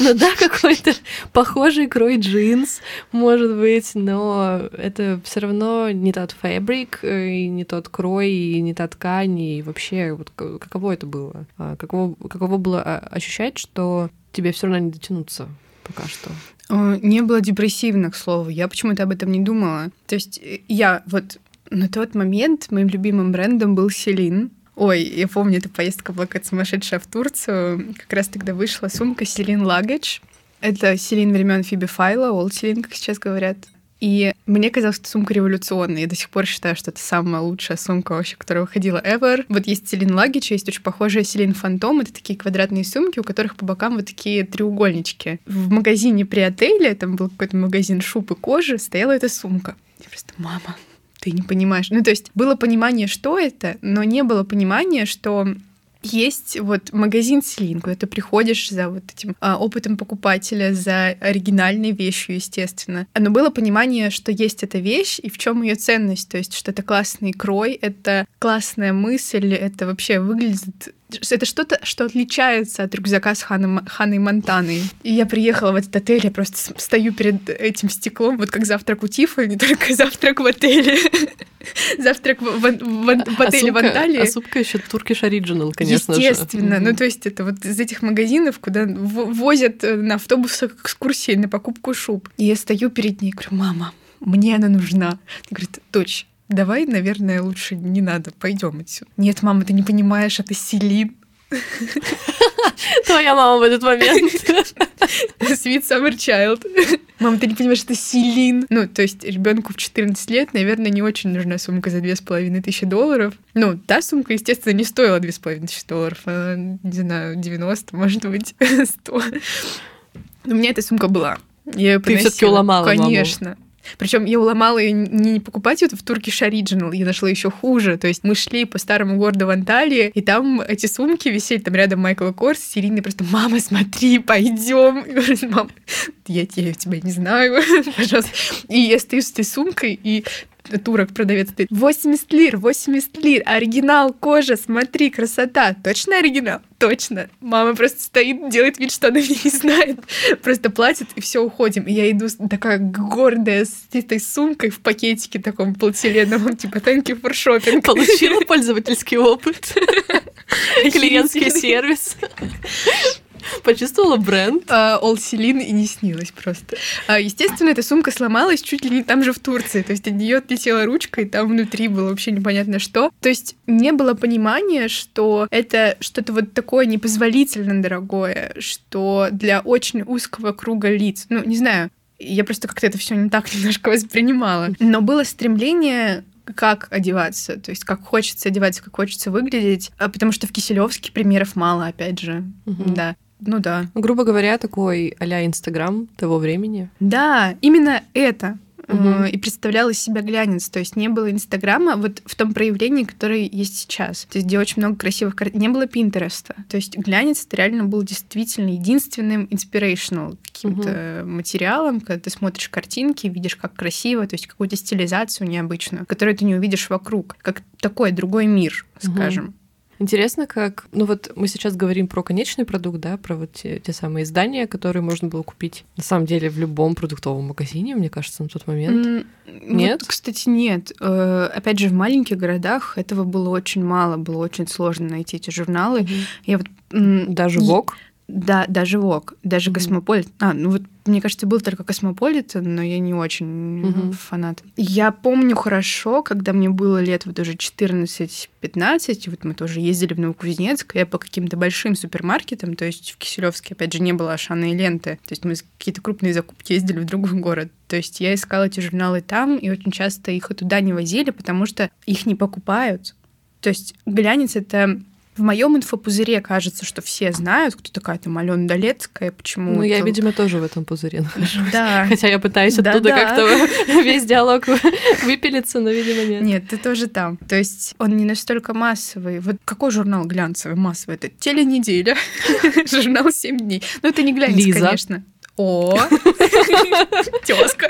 Ну да, какой-то похожий крой джинс, может быть, но это все равно не тот фабрик, э, и не тот крой, и не та ткань, и вообще, вот каково это было? А каково, каково было а, ощущать, что тебе все равно не дотянуться пока что? Не было депрессивных слов. Я почему-то об этом не думала. То есть э, я вот на тот момент моим любимым брендом был Селин. Ой, я помню, эта поездка была как сумасшедшая в Турцию. Как раз тогда вышла сумка Селин Лагедж. Это Селин времен Фиби Файла, Олд Селин, как сейчас говорят. И мне казалось, что сумка революционная. Я до сих пор считаю, что это самая лучшая сумка вообще, которая выходила ever. Вот есть Селин Лагич, есть очень похожая Селин Фантом. Это такие квадратные сумки, у которых по бокам вот такие треугольнички. В магазине при отеле, там был какой-то магазин шуб и кожи, стояла эта сумка. Я просто, мама, ты не понимаешь. Ну, то есть было понимание, что это, но не было понимания, что есть вот магазин Селин, куда ты приходишь за вот этим а, опытом покупателя, за оригинальной вещью, естественно. Но было понимание, что есть эта вещь и в чем ее ценность, то есть что это классный крой, это классная мысль, это вообще выглядит это что-то, что отличается от рюкзака с Ханом, Ханой Монтаной. И я приехала в этот отель, я просто стою перед этим стеклом, вот как завтрак у Тифа, не только завтрак в отеле. Завтрак в, в, в, в а отеле а сумка, в Анталии. А сумка еще Turkish Original, конечно Естественно. Же. Ну, то есть это вот из этих магазинов, куда возят э, на автобусах экскурсии на покупку шуб. И я стою перед ней и говорю, мама, мне она нужна. Она говорит, дочь, давай, наверное, лучше не надо, пойдем отсюда. Нет, мама, ты не понимаешь, это Селин. Твоя мама в этот момент. Sweet Summer Child. Мама, ты не понимаешь, это Селин. Ну, то есть ребенку в 14 лет, наверное, не очень нужна сумка за две с половиной тысячи долларов. Ну, та сумка, естественно, не стоила две с половиной тысячи долларов. Она, не знаю, 90, может быть, 100. Но у меня эта сумка была. Я Ты все-таки уломала Конечно. Маму. Причем я уломала ее не покупать это в Turkish Original, я нашла еще хуже. То есть мы шли по старому городу в Анталии, и там эти сумки висели, там рядом Майкл Корс, с Ириной просто, мама, смотри, пойдем. Мам, я, я тебя не знаю, пожалуйста. И я стою с этой сумкой, и турок продавец стоит. 80 лир, 80 лир, оригинал кожа, смотри, красота. Точно оригинал? Точно. Мама просто стоит, делает вид, что она меня не знает. Просто платит, и все, уходим. И я иду такая гордая с этой сумкой в пакетике таком полиэтиленовом, типа thank you for shopping. Получила пользовательский опыт. Клиентский сервис. Почувствовала бренд? Uh, All Celine и не снилось просто. Uh, естественно, эта сумка сломалась чуть ли не там же в Турции. То есть от нее отлетела ручка, и там внутри было вообще непонятно что. То есть не было понимания, что это что-то вот такое непозволительно дорогое, что для очень узкого круга лиц. Ну, не знаю, я просто как-то это все не так немножко воспринимала. Но было стремление как одеваться, то есть как хочется одеваться, как хочется выглядеть, а потому что в Киселевске примеров мало, опять же, угу. да. Ну да. Грубо говоря, такой а-ля Инстаграм того времени. Да, именно это угу. и представляла из себя глянец. То есть не было Инстаграма вот в том проявлении, которое есть сейчас. То есть где очень много красивых картин. Не было Пинтереста. То есть глянец это реально был действительно единственным inspirational каким-то угу. материалом, когда ты смотришь картинки, видишь, как красиво, то есть какую-то стилизацию необычную, которую ты не увидишь вокруг. Как такой другой мир, скажем. Угу. Интересно, как... Ну вот мы сейчас говорим про конечный продукт, да, про вот те, те самые издания, которые можно было купить. На самом деле в любом продуктовом магазине, мне кажется, на тот момент. Mm, нет? Вот, кстати, нет. Э, опять же, в маленьких городах этого было очень мало, было очень сложно найти эти журналы. Mm-hmm. Я вот... Даже ВОК? Да, даже ВОК, даже mm-hmm. Космополит. А, ну вот, мне кажется, был только Космополит, но я не очень mm-hmm. фанат. Я помню хорошо, когда мне было лет вот уже 14-15, вот мы тоже ездили в Новокузнецк, я по каким-то большим супермаркетам, то есть в Киселевске, опять же, не было Ашаны и ленты, то есть мы какие-то крупные закупки ездили в другой город. То есть я искала эти журналы там, и очень часто их и туда не возили, потому что их не покупают. То есть глянец — это в моем инфопузыре кажется, что все знают, кто такая там Алена Долецкая, почему. Ну, я, видимо, тоже в этом пузыре нахожусь. Да. Хотя я пытаюсь оттуда да, как-то весь диалог выпилиться, но, видимо, нет. Нет, ты тоже там. То есть он не настолько массовый. Вот какой журнал глянцевый, массовый? Это теленеделя, журнал «Семь дней». Ну, это не глянец, конечно. О, тезка.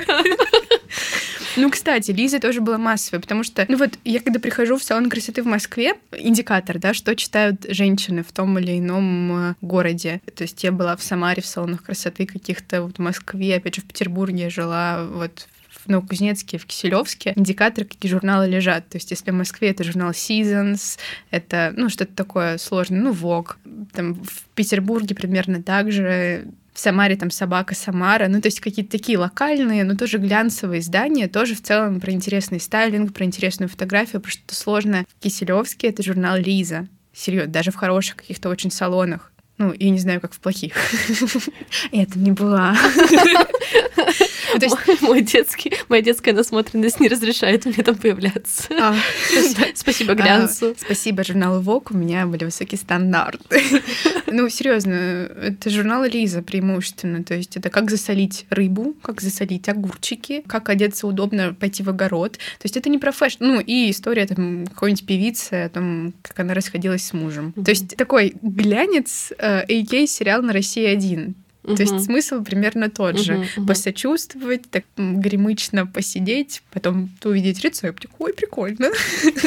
Ну, кстати, Лиза тоже была массовая, потому что, ну вот, я когда прихожу в салон красоты в Москве, индикатор, да, что читают женщины в том или ином э, городе. То есть я была в Самаре в салонах красоты каких-то, вот в Москве, опять же, в Петербурге жила, вот в Новокузнецке, в Киселевске индикаторы, какие журналы лежат. То есть, если в Москве это журнал Seasons, это, ну, что-то такое сложное, ну, Vogue. Там в Петербурге примерно так же в Самаре там «Собака Самара», ну, то есть какие-то такие локальные, но тоже глянцевые издания, тоже в целом про интересный стайлинг, про интересную фотографию, про что-то сложное. В Киселевске это журнал «Лиза». Серьезно, даже в хороших каких-то очень салонах. Ну, я не знаю, как в плохих. Это не была. То есть... Мой детский, моя детская насмотренность не разрешает мне там появляться. А, спасибо а, глянцу. спасибо журналу Вок, у меня были высокие стандарты. ну, серьезно, это журнал Лиза преимущественно. То есть это как засолить рыбу, как засолить огурчики, как одеться удобно, пойти в огород. То есть это не про fashion. Ну, и история там какой-нибудь певицы о том, как она расходилась с мужем. То есть такой глянец, э, aka сериал на России один то есть смысл примерно тот же. Посочувствовать, так горемычно посидеть, потом увидеть рецептик. Ой, прикольно.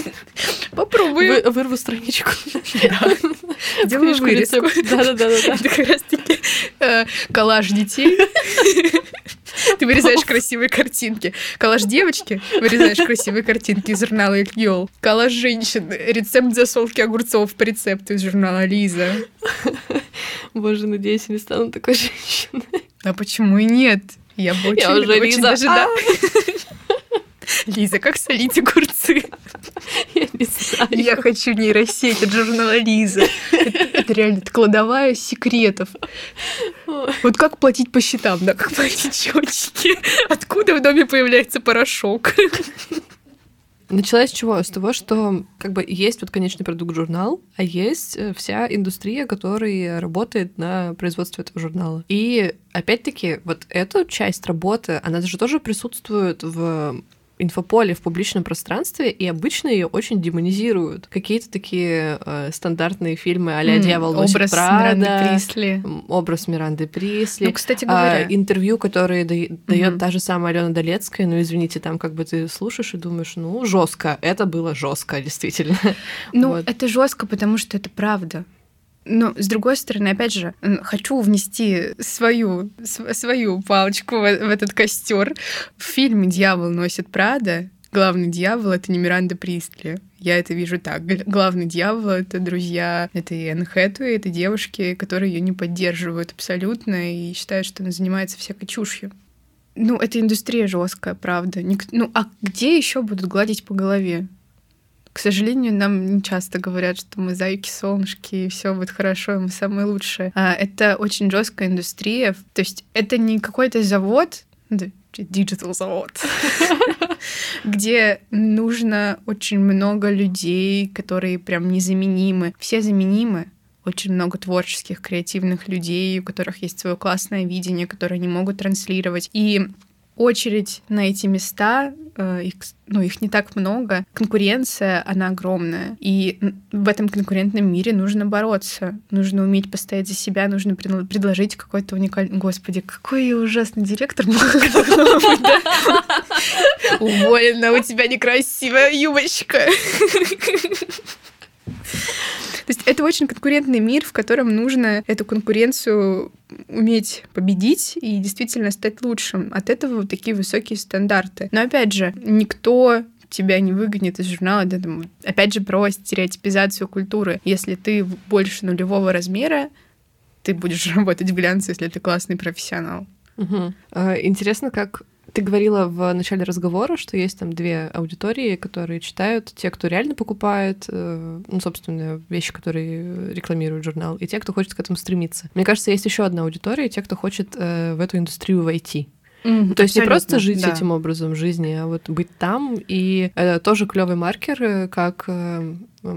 Попробуй. Вырву страничку. Делаю вырезку. Да-да-да. Это как раз-таки э, коллаж детей. Ты вырезаешь красивые картинки. Коллаж девочки, вырезаешь красивые картинки из журнала Йол. Коллаж женщин, рецепт засолки огурцов по рецепту из журнала Лиза. Боже, надеюсь, я не стану такой женщиной. А почему и нет? Я бы очень, я уже очень Лиза. даже да. Лиза, как солить огурцы? Я не знаю. Я хочу нейросеть от журнала Лиза. Это, это реально это кладовая секретов. Ой. Вот как платить по счетам, да, как платить счетчики? Откуда в доме появляется порошок? Началась с чего? С того, что как бы есть вот конечный продукт журнал, а есть э, вся индустрия, которая работает на производстве этого журнала. И опять-таки вот эту часть работы, она даже тоже присутствует в инфополе в публичном пространстве, и обычно ее очень демонизируют. Какие-то такие э, стандартные фильмы а-ля mm, «Дьявол носит образ Прада», Миранды Присли. образ Миранды Присли. Ну, кстати говоря... А, интервью, которые дает mm-hmm. та же самая Алена Долецкая, ну, извините, там как бы ты слушаешь и думаешь, ну, жестко, это было жестко, действительно. Ну, вот. это жестко, потому что это правда. Но, с другой стороны, опять же, хочу внести свою, свою палочку в, в этот костер. В фильме «Дьявол носит Прада» главный дьявол — это не Миранда Пристли. Я это вижу так. Главный дьявол — это друзья, это Энн Хэтуэй, это девушки, которые ее не поддерживают абсолютно и считают, что она занимается всякой чушью. Ну, это индустрия жесткая, правда. Ну, а где еще будут гладить по голове? К сожалению, нам не часто говорят, что мы зайки, солнышки, и все будет хорошо, и мы самые лучшие. А, это очень жесткая индустрия. То есть это не какой-то завод, digital завод, где нужно очень много людей, которые прям незаменимы. Все заменимы, очень много творческих, креативных людей, у которых есть свое классное видение, которые они могут транслировать. И очередь на эти места, э, их, ну, их не так много, конкуренция, она огромная. И в этом конкурентном мире нужно бороться, нужно уметь постоять за себя, нужно предложить какой-то уникальный... Господи, какой ужасный директор Уволена, у тебя некрасивая юбочка. Есть это очень конкурентный мир, в котором нужно эту конкуренцию уметь победить и действительно стать лучшим. От этого вот такие высокие стандарты. Но опять же, никто тебя не выгонит из журнала. Да, там, опять же, про стереотипизацию культуры. Если ты больше нулевого размера, ты будешь работать в глянце, если ты классный профессионал. Угу. Интересно, как ты говорила в начале разговора, что есть там две аудитории, которые читают, те, кто реально покупает, э, ну, собственно, вещи, которые рекламируют журнал, и те, кто хочет к этому стремиться. Мне кажется, есть еще одна аудитория, те, кто хочет э, в эту индустрию войти. Mm, То есть не просто жить да. этим образом жизни, а вот быть там. И это тоже клевый маркер, э, как э,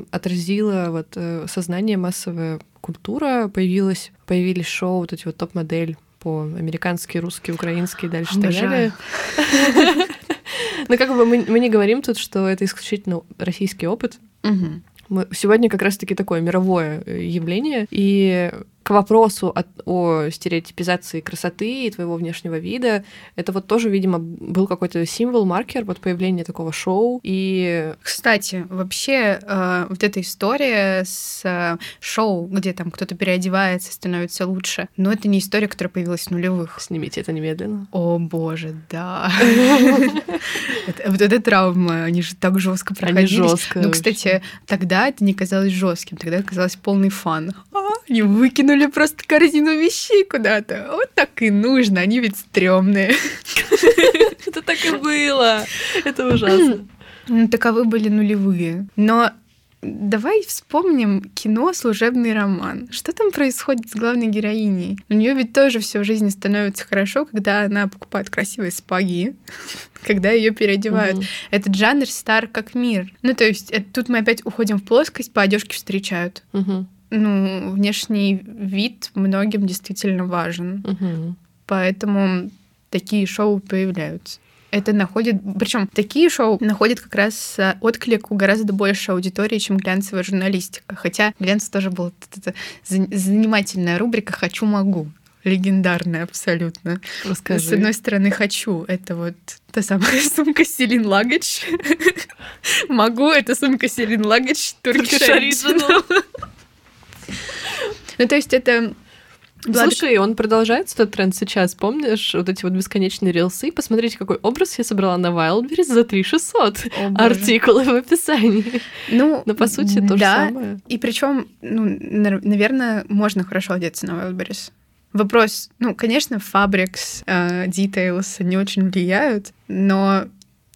отразила вот э, сознание массовая культура появилась, появились шоу, вот эти вот топ-модель по-американски, русский, украинский, дальше и так далее. Но как бы мы, мы не говорим тут, что это исключительно российский опыт. Угу. Мы, сегодня как раз-таки такое мировое явление, и к вопросу о, о стереотипизации красоты и твоего внешнего вида, это вот тоже, видимо, был какой-то символ, маркер вот появления такого шоу. И, кстати, вообще э, вот эта история с э, шоу, где там кто-то переодевается, становится лучше, но это не история, которая появилась в нулевых. Снимите это немедленно. О боже, да. Вот эта травма, они же так жестко проходили. Ну, кстати, тогда это не казалось жестким, тогда казалось полный фан. Они выкинули просто корзину вещей куда-то. Вот так и нужно, они ведь стрёмные. Это так и было. Это ужасно. Ну, таковы были нулевые. Но Давай вспомним кино «Служебный роман». Что там происходит с главной героиней? У нее ведь тоже все в жизни становится хорошо, когда она покупает красивые спаги, когда ее переодевают. Угу. Этот жанр стар как мир. Ну, то есть это, тут мы опять уходим в плоскость, по одежке встречают. Угу ну, внешний вид многим действительно важен. Угу. Поэтому такие шоу появляются. Это находит... Причем такие шоу находят как раз отклик у гораздо больше аудитории, чем глянцевая журналистика. Хотя глянц тоже была занимательная рубрика «Хочу-могу» легендарная абсолютно. Расскажи. С одной стороны, хочу. Это вот та самая сумка Селин Лагач. Могу. Это сумка Селин Лагач. Turkish Original. Ну, то есть это Слушай, он продолжается, тот тренд сейчас. Помнишь вот эти вот бесконечные рилсы? Посмотрите, какой образ я собрала на Wildberries за 3600. Артикулы в описании. Ну, Но по сути то да. же самое. И причем, ну, наверное, можно хорошо одеться на Wildberries. Вопрос, ну, конечно, Fabrics, uh, Details не очень влияют, но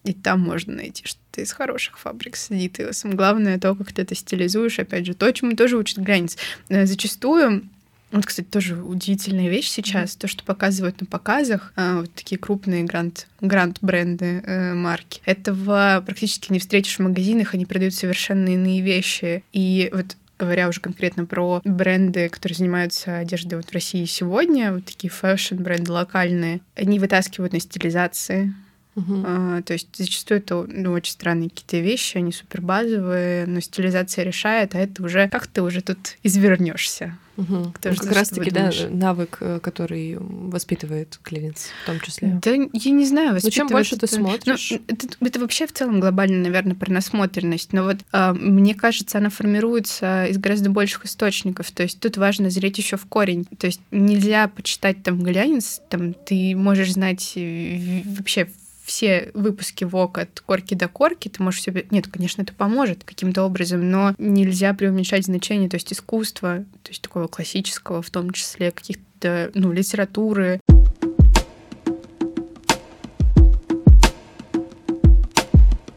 и там можно найти что-то из хороших фабрик с Details. Главное то, как ты это стилизуешь, опять же, то, чему тоже учат границ. Э, зачастую вот, кстати, тоже удивительная вещь сейчас, mm-hmm. то, что показывают на показах, а, вот такие крупные грант, грант-бренды, э, марки. Этого практически не встретишь в магазинах, они продают совершенно иные вещи. И вот говоря уже конкретно про бренды, которые занимаются одеждой вот в России сегодня, вот такие фэшн-бренды локальные, они вытаскивают на стилизации, Угу. А, то есть зачастую это ну, очень странные какие-то вещи, они супер базовые, но стилизация решает, а это уже как ты уже тут извернешься. Угу. Кто ну, как раз-таки, да, навык, э, который воспитывает клиент в том числе. Да, я не знаю, Но чем больше ты смотришь... Ну, это, это вообще в целом глобально, наверное, про насмотренность. Но вот а, мне кажется, она формируется из гораздо больших источников. То есть тут важно зреть еще в корень. То есть нельзя почитать там глянец, там ты можешь знать э, вообще все выпуски ВОК от корки до корки, ты можешь себе... Нет, конечно, это поможет каким-то образом, но нельзя преуменьшать значение, то есть искусства, то есть такого классического, в том числе каких-то, ну, литературы.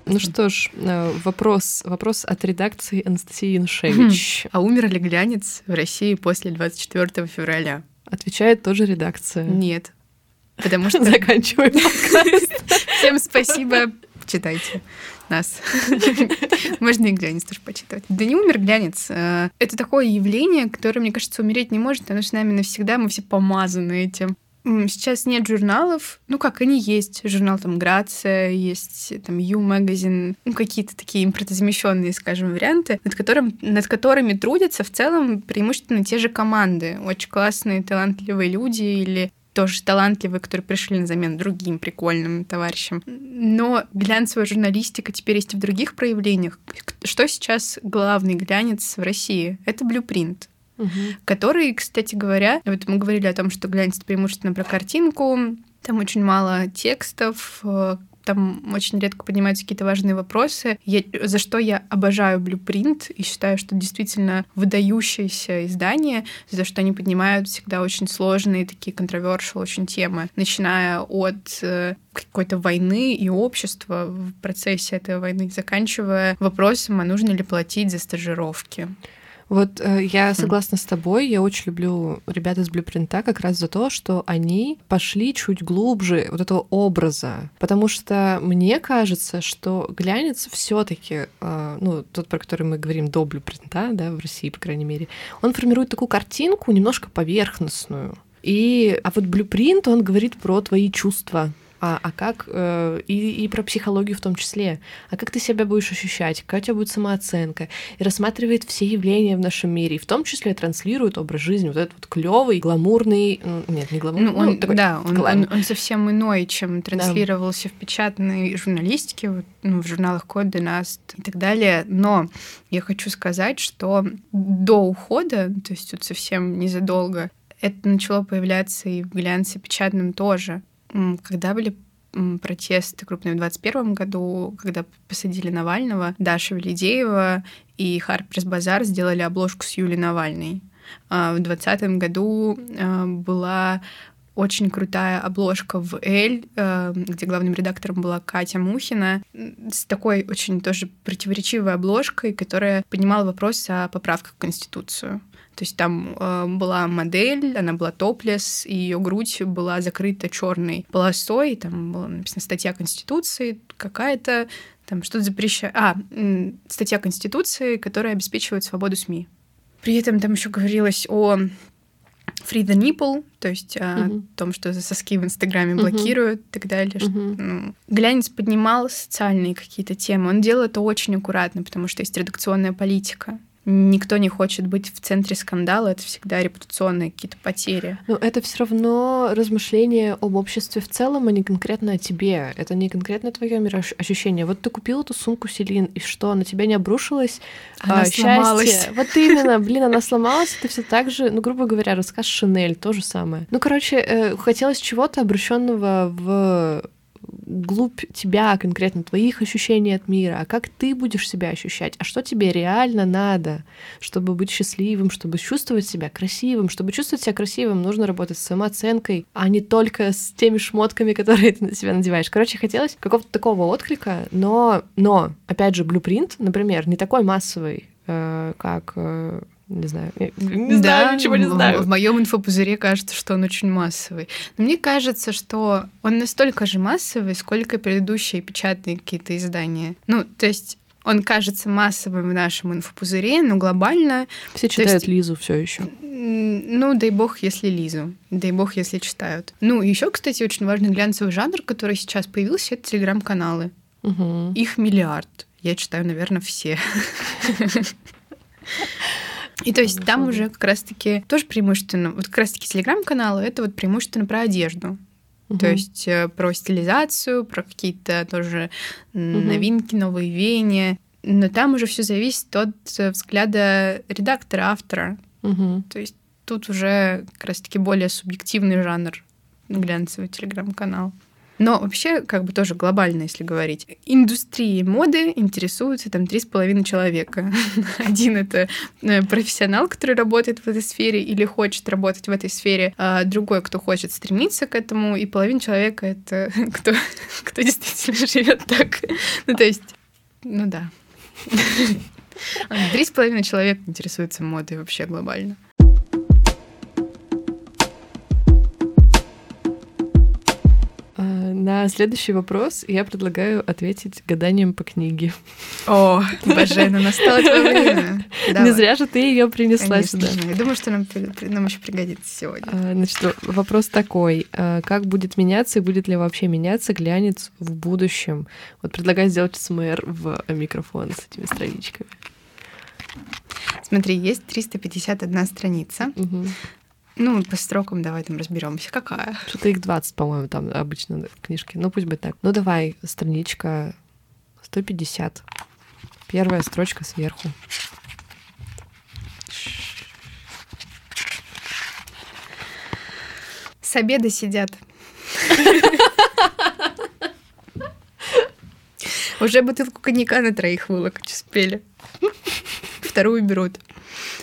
Ну что ж, э, вопрос, вопрос от редакции Анастасии Яншевич. А умер ли глянец в России после 24 февраля? Отвечает тоже редакция. Нет. Потому что... Заканчиваем подкаст. Всем спасибо. Читайте нас. Можно и глянец тоже почитать. Да не умер глянец. Э, это такое явление, которое, мне кажется, умереть не может. Оно с нами навсегда. Мы все помазаны этим. Сейчас нет журналов. Ну как, они есть. Журнал там Грация, есть там Ю Магазин, ну какие-то такие импортозамещенные, скажем, варианты, над, которым, над которыми трудятся в целом преимущественно те же команды. Очень классные, талантливые люди или тоже талантливые, которые пришли на замену другим прикольным товарищам. Но глянцевая журналистика теперь есть и в других проявлениях. Что сейчас главный глянец в России? Это блюпринт. Угу. Который, кстати говоря, вот мы говорили о том, что глянец преимущественно про картинку, там очень мало текстов, э, там очень редко поднимаются какие-то важные вопросы, я, за что я обожаю Blueprint и считаю, что действительно выдающееся издание, за что они поднимают всегда очень сложные такие controversial очень темы, начиная от э, какой-то войны и общества в процессе этой войны, заканчивая вопросом, а нужно ли платить за стажировки. Вот э, я согласна с тобой. Я очень люблю ребят из Блюпринта как раз за то, что они пошли чуть глубже вот этого образа. Потому что мне кажется, что глянец все таки э, ну, тот, про который мы говорим до Блюпринта, да, в России, по крайней мере, он формирует такую картинку немножко поверхностную. И, а вот блюпринт, он говорит про твои чувства, а, а как, э, и, и про психологию в том числе, а как ты себя будешь ощущать, какая у тебя будет самооценка, и рассматривает все явления в нашем мире, и в том числе транслирует образ жизни, вот этот вот клевый, гламурный, ну, нет, не гламурный, ну, он, ну, такой, да, он, он, он совсем иной, чем транслировался да. в печатной журналистике, вот, ну, в журналах Код, Dynaст и так далее, но я хочу сказать, что до ухода, то есть вот совсем незадолго, это начало появляться и в глянце печатном тоже когда были протесты крупные в 2021 году, когда посадили Навального, Даша Велидеева и Харперс Базар сделали обложку с Юлией Навальной. А в 2020 году а, была очень крутая обложка в «Эль», а, где главным редактором была Катя Мухина, с такой очень тоже противоречивой обложкой, которая поднимала вопрос о поправках в Конституцию. То есть там э, была модель, она была топлес, и ее грудь была закрыта черной полосой, там была написана статья Конституции какая-то, там что-то запрещает... А, статья Конституции, которая обеспечивает свободу СМИ. При этом там еще говорилось о free the nipple, то есть о uh-huh. том, что соски в Инстаграме блокируют uh-huh. и так далее. Что, ну, глянец поднимал социальные какие-то темы. Он делал это очень аккуратно, потому что есть редакционная политика никто не хочет быть в центре скандала, это всегда репутационные какие-то потери. Но это все равно размышление об обществе в целом, а не конкретно о тебе. Это не конкретно твое мироощущение. Вот ты купил эту сумку Селин, и что, на тебя не обрушилось она а, сломалась. счастье? Вот именно, блин, она сломалась, это все так же, ну, грубо говоря, рассказ Шинель, то же самое. Ну, короче, э, хотелось чего-то обращенного в глубь тебя, конкретно твоих ощущений от мира, а как ты будешь себя ощущать, а что тебе реально надо, чтобы быть счастливым, чтобы чувствовать себя красивым. Чтобы чувствовать себя красивым, нужно работать с самооценкой, а не только с теми шмотками, которые ты на себя надеваешь. Короче, хотелось какого-то такого отклика, но, но, опять же, блюпринт, например, не такой массовый, э, как э, не знаю, не да, знаю, ничего не знаю. В, в моем инфопузыре кажется, что он очень массовый. Но мне кажется, что он настолько же массовый, сколько предыдущие печатные какие-то издания. Ну, то есть он кажется массовым в нашем инфопузыре, но глобально... Все читают есть, Лизу все еще. Ну, дай бог, если Лизу. Дай бог, если читают. Ну, еще, кстати, очень важный глянцевый жанр, который сейчас появился, это телеграм-каналы. Угу. Их миллиард. Я читаю, наверное, все. И то есть там уже как раз-таки тоже преимущественно, вот как раз-таки телеграм-каналы, это вот преимущественно про одежду. Угу. То есть э, про стилизацию, про какие-то тоже угу. новинки, новые веяния. Но там уже все зависит от э, взгляда редактора, автора. Угу. То есть тут уже как раз-таки более субъективный жанр глянцевый телеграм-канал. Но вообще, как бы тоже глобально, если говорить, индустрией моды интересуются там три с половиной человека. Один — это э, профессионал, который работает в этой сфере или хочет работать в этой сфере, а другой, кто хочет стремиться к этому, и половина человека — это кто, кто действительно живет так. Ну, то есть, ну да. Три с половиной человека интересуются модой вообще глобально. На следующий вопрос я предлагаю ответить гаданием по книге. О, Божена, настало твое время. Не зря же ты ее принесла сюда. Я думаю, что нам, нам еще пригодится сегодня. А, значит, вопрос такой. А, как будет меняться и будет ли вообще меняться глянец в будущем? Вот предлагаю сделать СМР в микрофон с этими страничками. Смотри, есть 351 страница. Угу Ну, по строкам давай там разберемся. Какая? Что-то их 20, по-моему, там обычно в книжке. Ну, пусть будет так. Ну, давай, страничка 150. Первая строчка сверху. С обеда сидят. Уже бутылку коньяка на троих вылокать успели. Вторую берут.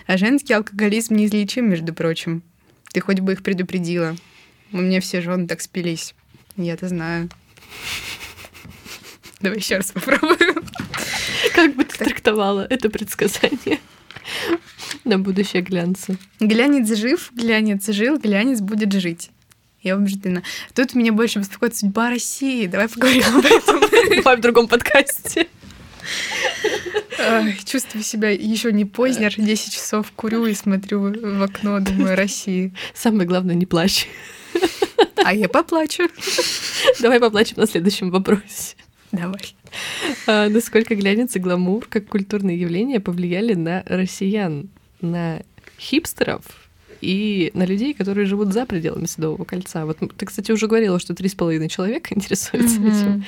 А женский алкоголизм неизлечим, между прочим. Ты хоть бы их предупредила. У меня все жены так спились. Я-то знаю. Давай еще раз попробуем. Как бы ты трактовала это предсказание на будущее глянца? Глянец жив, глянец жил, глянец будет жить. Я убеждена. Тут меня больше беспокоит судьба России. Давай поговорим об этом. Давай в другом подкасте. Чувствую себя еще не позднер, 10 часов курю и смотрю в окно, думаю, России. Самое главное, не плачь. А я поплачу. Давай поплачем на следующем вопросе. Давай. А, насколько глянец и гламур как культурные явления повлияли на россиян, на хипстеров и на людей, которые живут за пределами Садового кольца. Вот ты, кстати, уже говорила, что три с половиной человека интересуются mm-hmm. этим.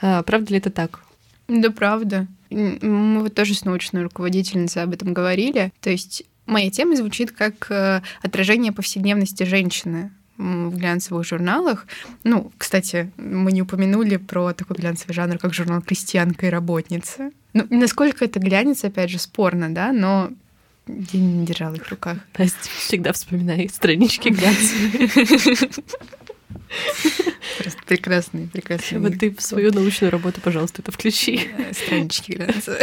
А, правда ли это так? Да, правда. Мы вот тоже с научной руководительницей об этом говорили. То есть моя тема звучит как э, отражение повседневности женщины в глянцевых журналах. Ну, кстати, мы не упомянули про такой глянцевый жанр, как журнал «Крестьянка и работница». Ну, насколько это глянец, опять же, спорно, да, но я не держала их в руках. Настя всегда вспоминает странички глянцевые. Просто прекрасный, прекрасный. Вот ты в свою научную работу, пожалуйста, это включи. Странички глянцевые.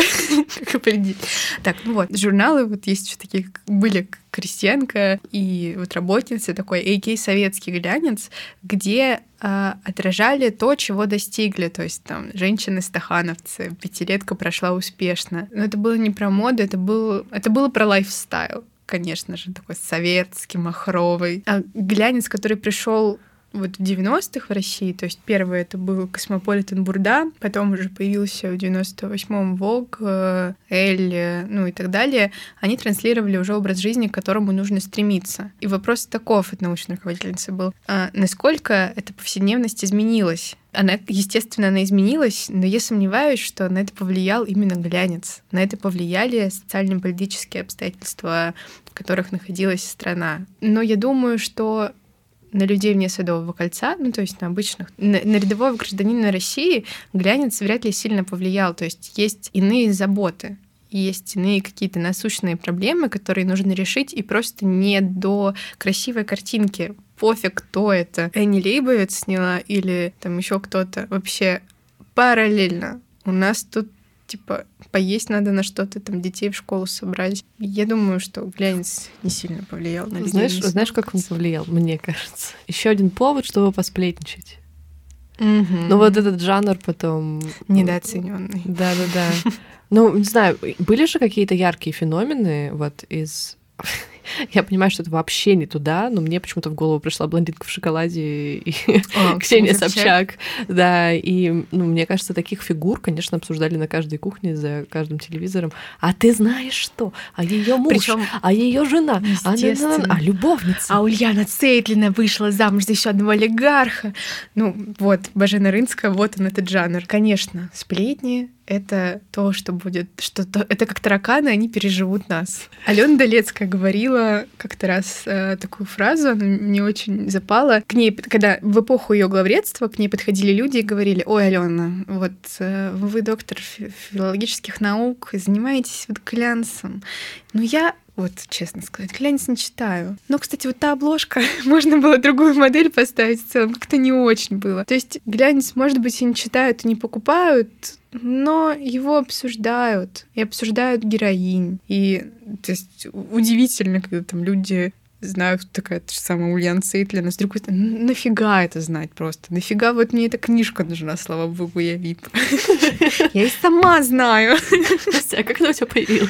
Как определить. Так, ну вот, журналы вот есть еще такие, были крестьянка и вот работница, такой AK советский глянец, где э, отражали то, чего достигли. То есть там женщины-стахановцы, пятилетка прошла успешно. Но это было не про моду, это, был, это было про лайфстайл конечно же, такой советский, махровый. А глянец, который пришел вот в 90-х в России, то есть первый это был Cosmopolitan, Burda, потом уже появился в 98-м Vogue, э, Elle, ну и так далее, они транслировали уже образ жизни, к которому нужно стремиться. И вопрос таков от научной руководительницы был, а насколько эта повседневность изменилась? Она, естественно, она изменилась, но я сомневаюсь, что на это повлиял именно глянец. На это повлияли социально-политические обстоятельства, в которых находилась страна. Но я думаю, что на людей вне Садового кольца, ну, то есть на обычных, на, на рядового гражданина России глянец вряд ли сильно повлиял. То есть есть иные заботы, есть иные какие-то насущные проблемы, которые нужно решить, и просто не до красивой картинки. Пофиг, кто это. Энни Лейбовец сняла или там еще кто-то. Вообще параллельно. У нас тут типа поесть надо на что-то, там детей в школу собрать. Я думаю, что глянец не сильно повлиял на людей. Знаешь, знаешь, как он повлиял, мне кажется. Еще один повод, чтобы посплетничать. Угу. Ну вот этот жанр потом... Недооцененный. Да-да-да. Ну, не знаю, были же какие-то яркие феномены вот из Я понимаю, что это вообще не туда, но мне почему-то в голову пришла блондинка в шоколаде и О, Ксения Собчак. Да, и ну, мне кажется, таких фигур, конечно, обсуждали на каждой кухне за каждым телевизором. А ты знаешь что? А ее муж, Причем, а ее жена, а, а любовница. А Ульяна Цейтлина вышла замуж за еще одного олигарха. Ну вот, Бажена Рынская, вот он этот жанр. Конечно, сплетни, это то, что будет, что то, это как тараканы, они переживут нас. Алена Долецкая говорила как-то раз э, такую фразу, она мне очень запала. К ней, когда в эпоху ее главредства, к ней подходили люди и говорили, ой, Алена, вот э, вы доктор филологических наук, занимаетесь вот глянцем. Но я вот, честно сказать, глянец не читаю. Но, кстати, вот та обложка, можно было другую модель поставить в целом, как-то не очень было. То есть глянец, может быть, и не читают, и не покупают, но его обсуждают, и обсуждают героинь. И то есть удивительно, когда там люди знают, кто такая та же самая Ульяна Сейтлина. С другой стороны, нафига это знать просто? Нафига вот мне эта книжка нужна, слава богу, я вип. Я и сама знаю. А как она у тебя появилась?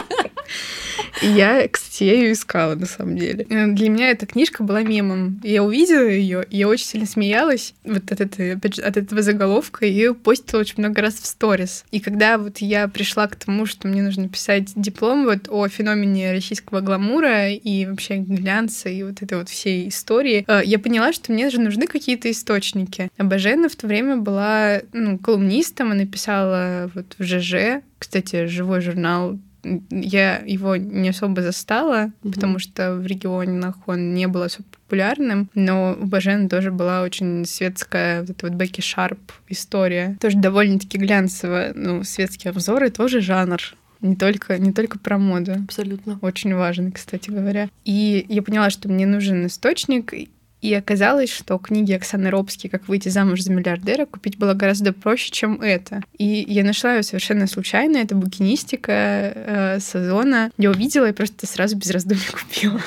я, кстати, я ее искала на самом деле. Э, для меня эта книжка была мемом. Я увидела ее, я очень сильно смеялась вот от, этой, опять же, от этого заголовка, и ее постила очень много раз в сторис. И когда вот я пришла к тому, что мне нужно писать диплом вот о феномене российского гламура и вообще глянца и вот этой вот всей истории, э, я поняла, что мне же нужны какие-то источники. А Бажена в то время была ну, колумнистом, она писала вот в ЖЖ, кстати, живой журнал я его не особо застала, mm-hmm. потому что в регионах он не был особо популярным, но у Бажена тоже была очень светская вот эта вот Бекки Шарп история. Тоже довольно-таки глянцевая, ну, светские обзоры тоже жанр. Не только, не только про моду. Абсолютно. Очень важный, кстати говоря. И я поняла, что мне нужен источник, и оказалось, что книги Оксаны Робски «Как выйти замуж за миллиардера» купить было гораздо проще, чем это. И я нашла ее совершенно случайно. Это букинистика э, сезона. Я увидела и просто сразу без раздумий купила.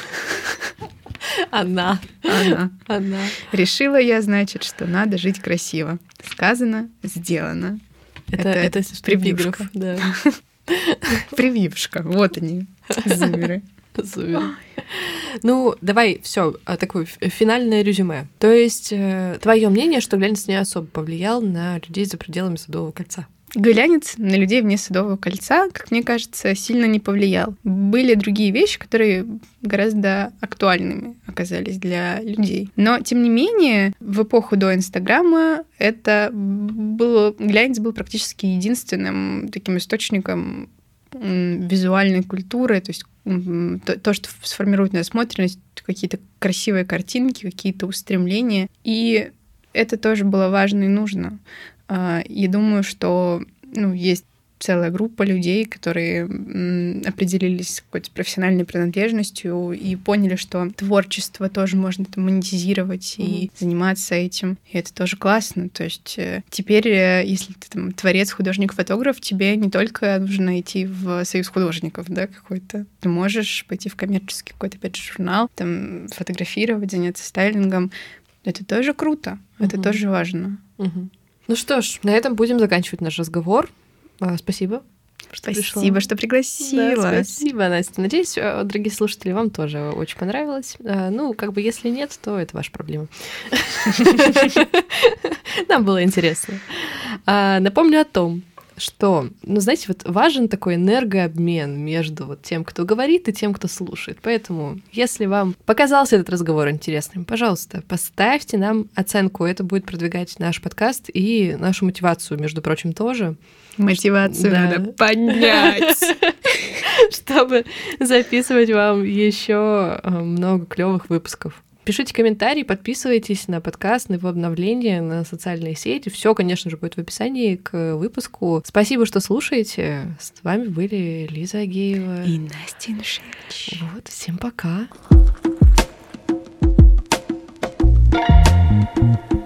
Она. Она. Она. Решила я, значит, что надо жить красиво. Сказано, сделано. Это, это, это прививка. Да. Привившка. Вот они, зумеры. Супер. Ну, давай, все, а, такое финальное резюме. То есть, э, твое мнение, что глянец не особо повлиял на людей за пределами Садового кольца? Глянец на людей вне Садового кольца, как мне кажется, сильно не повлиял. Были другие вещи, которые гораздо актуальными оказались для людей. Но, тем не менее, в эпоху до Инстаграма это было... Глянец был практически единственным таким источником визуальной культуры, то есть то, то, что сформирует насмотренность, какие-то красивые картинки, какие-то устремления. И это тоже было важно и нужно. А, я думаю, что ну, есть целая группа людей, которые определились какой-то профессиональной принадлежностью и поняли, что творчество тоже можно там, монетизировать mm-hmm. и заниматься этим. И это тоже классно. То есть э, теперь, э, если ты там творец, художник, фотограф, тебе не только нужно идти в союз художников, да, какой-то. Ты можешь пойти в коммерческий какой-то, опять же, журнал, там, фотографировать, заняться стайлингом. Это тоже круто, mm-hmm. это тоже важно. Mm-hmm. Ну что ж, на этом будем заканчивать наш разговор. А, спасибо. Что спасибо, пришла. что пригласила. Да, спасибо, Настя. Надеюсь, э, дорогие слушатели, вам тоже очень понравилось. А, ну, как бы, если нет, то это ваша проблема. Нам было интересно. А, напомню о том, что, ну, знаете, вот важен такой энергообмен между вот тем, кто говорит, и тем, кто слушает. Поэтому, если вам показался этот разговор интересным, пожалуйста, поставьте нам оценку. Это будет продвигать наш подкаст и нашу мотивацию, между прочим, тоже. Мотивацию да. надо поднять, чтобы записывать вам еще э, много клевых выпусков. Пишите комментарии, подписывайтесь на подкаст, на его обновления, на социальные сети. Все, конечно же, будет в описании к выпуску. Спасибо, что слушаете. С вами были Лиза Агеева и Настя Иншевич. Вот, всем пока. thank you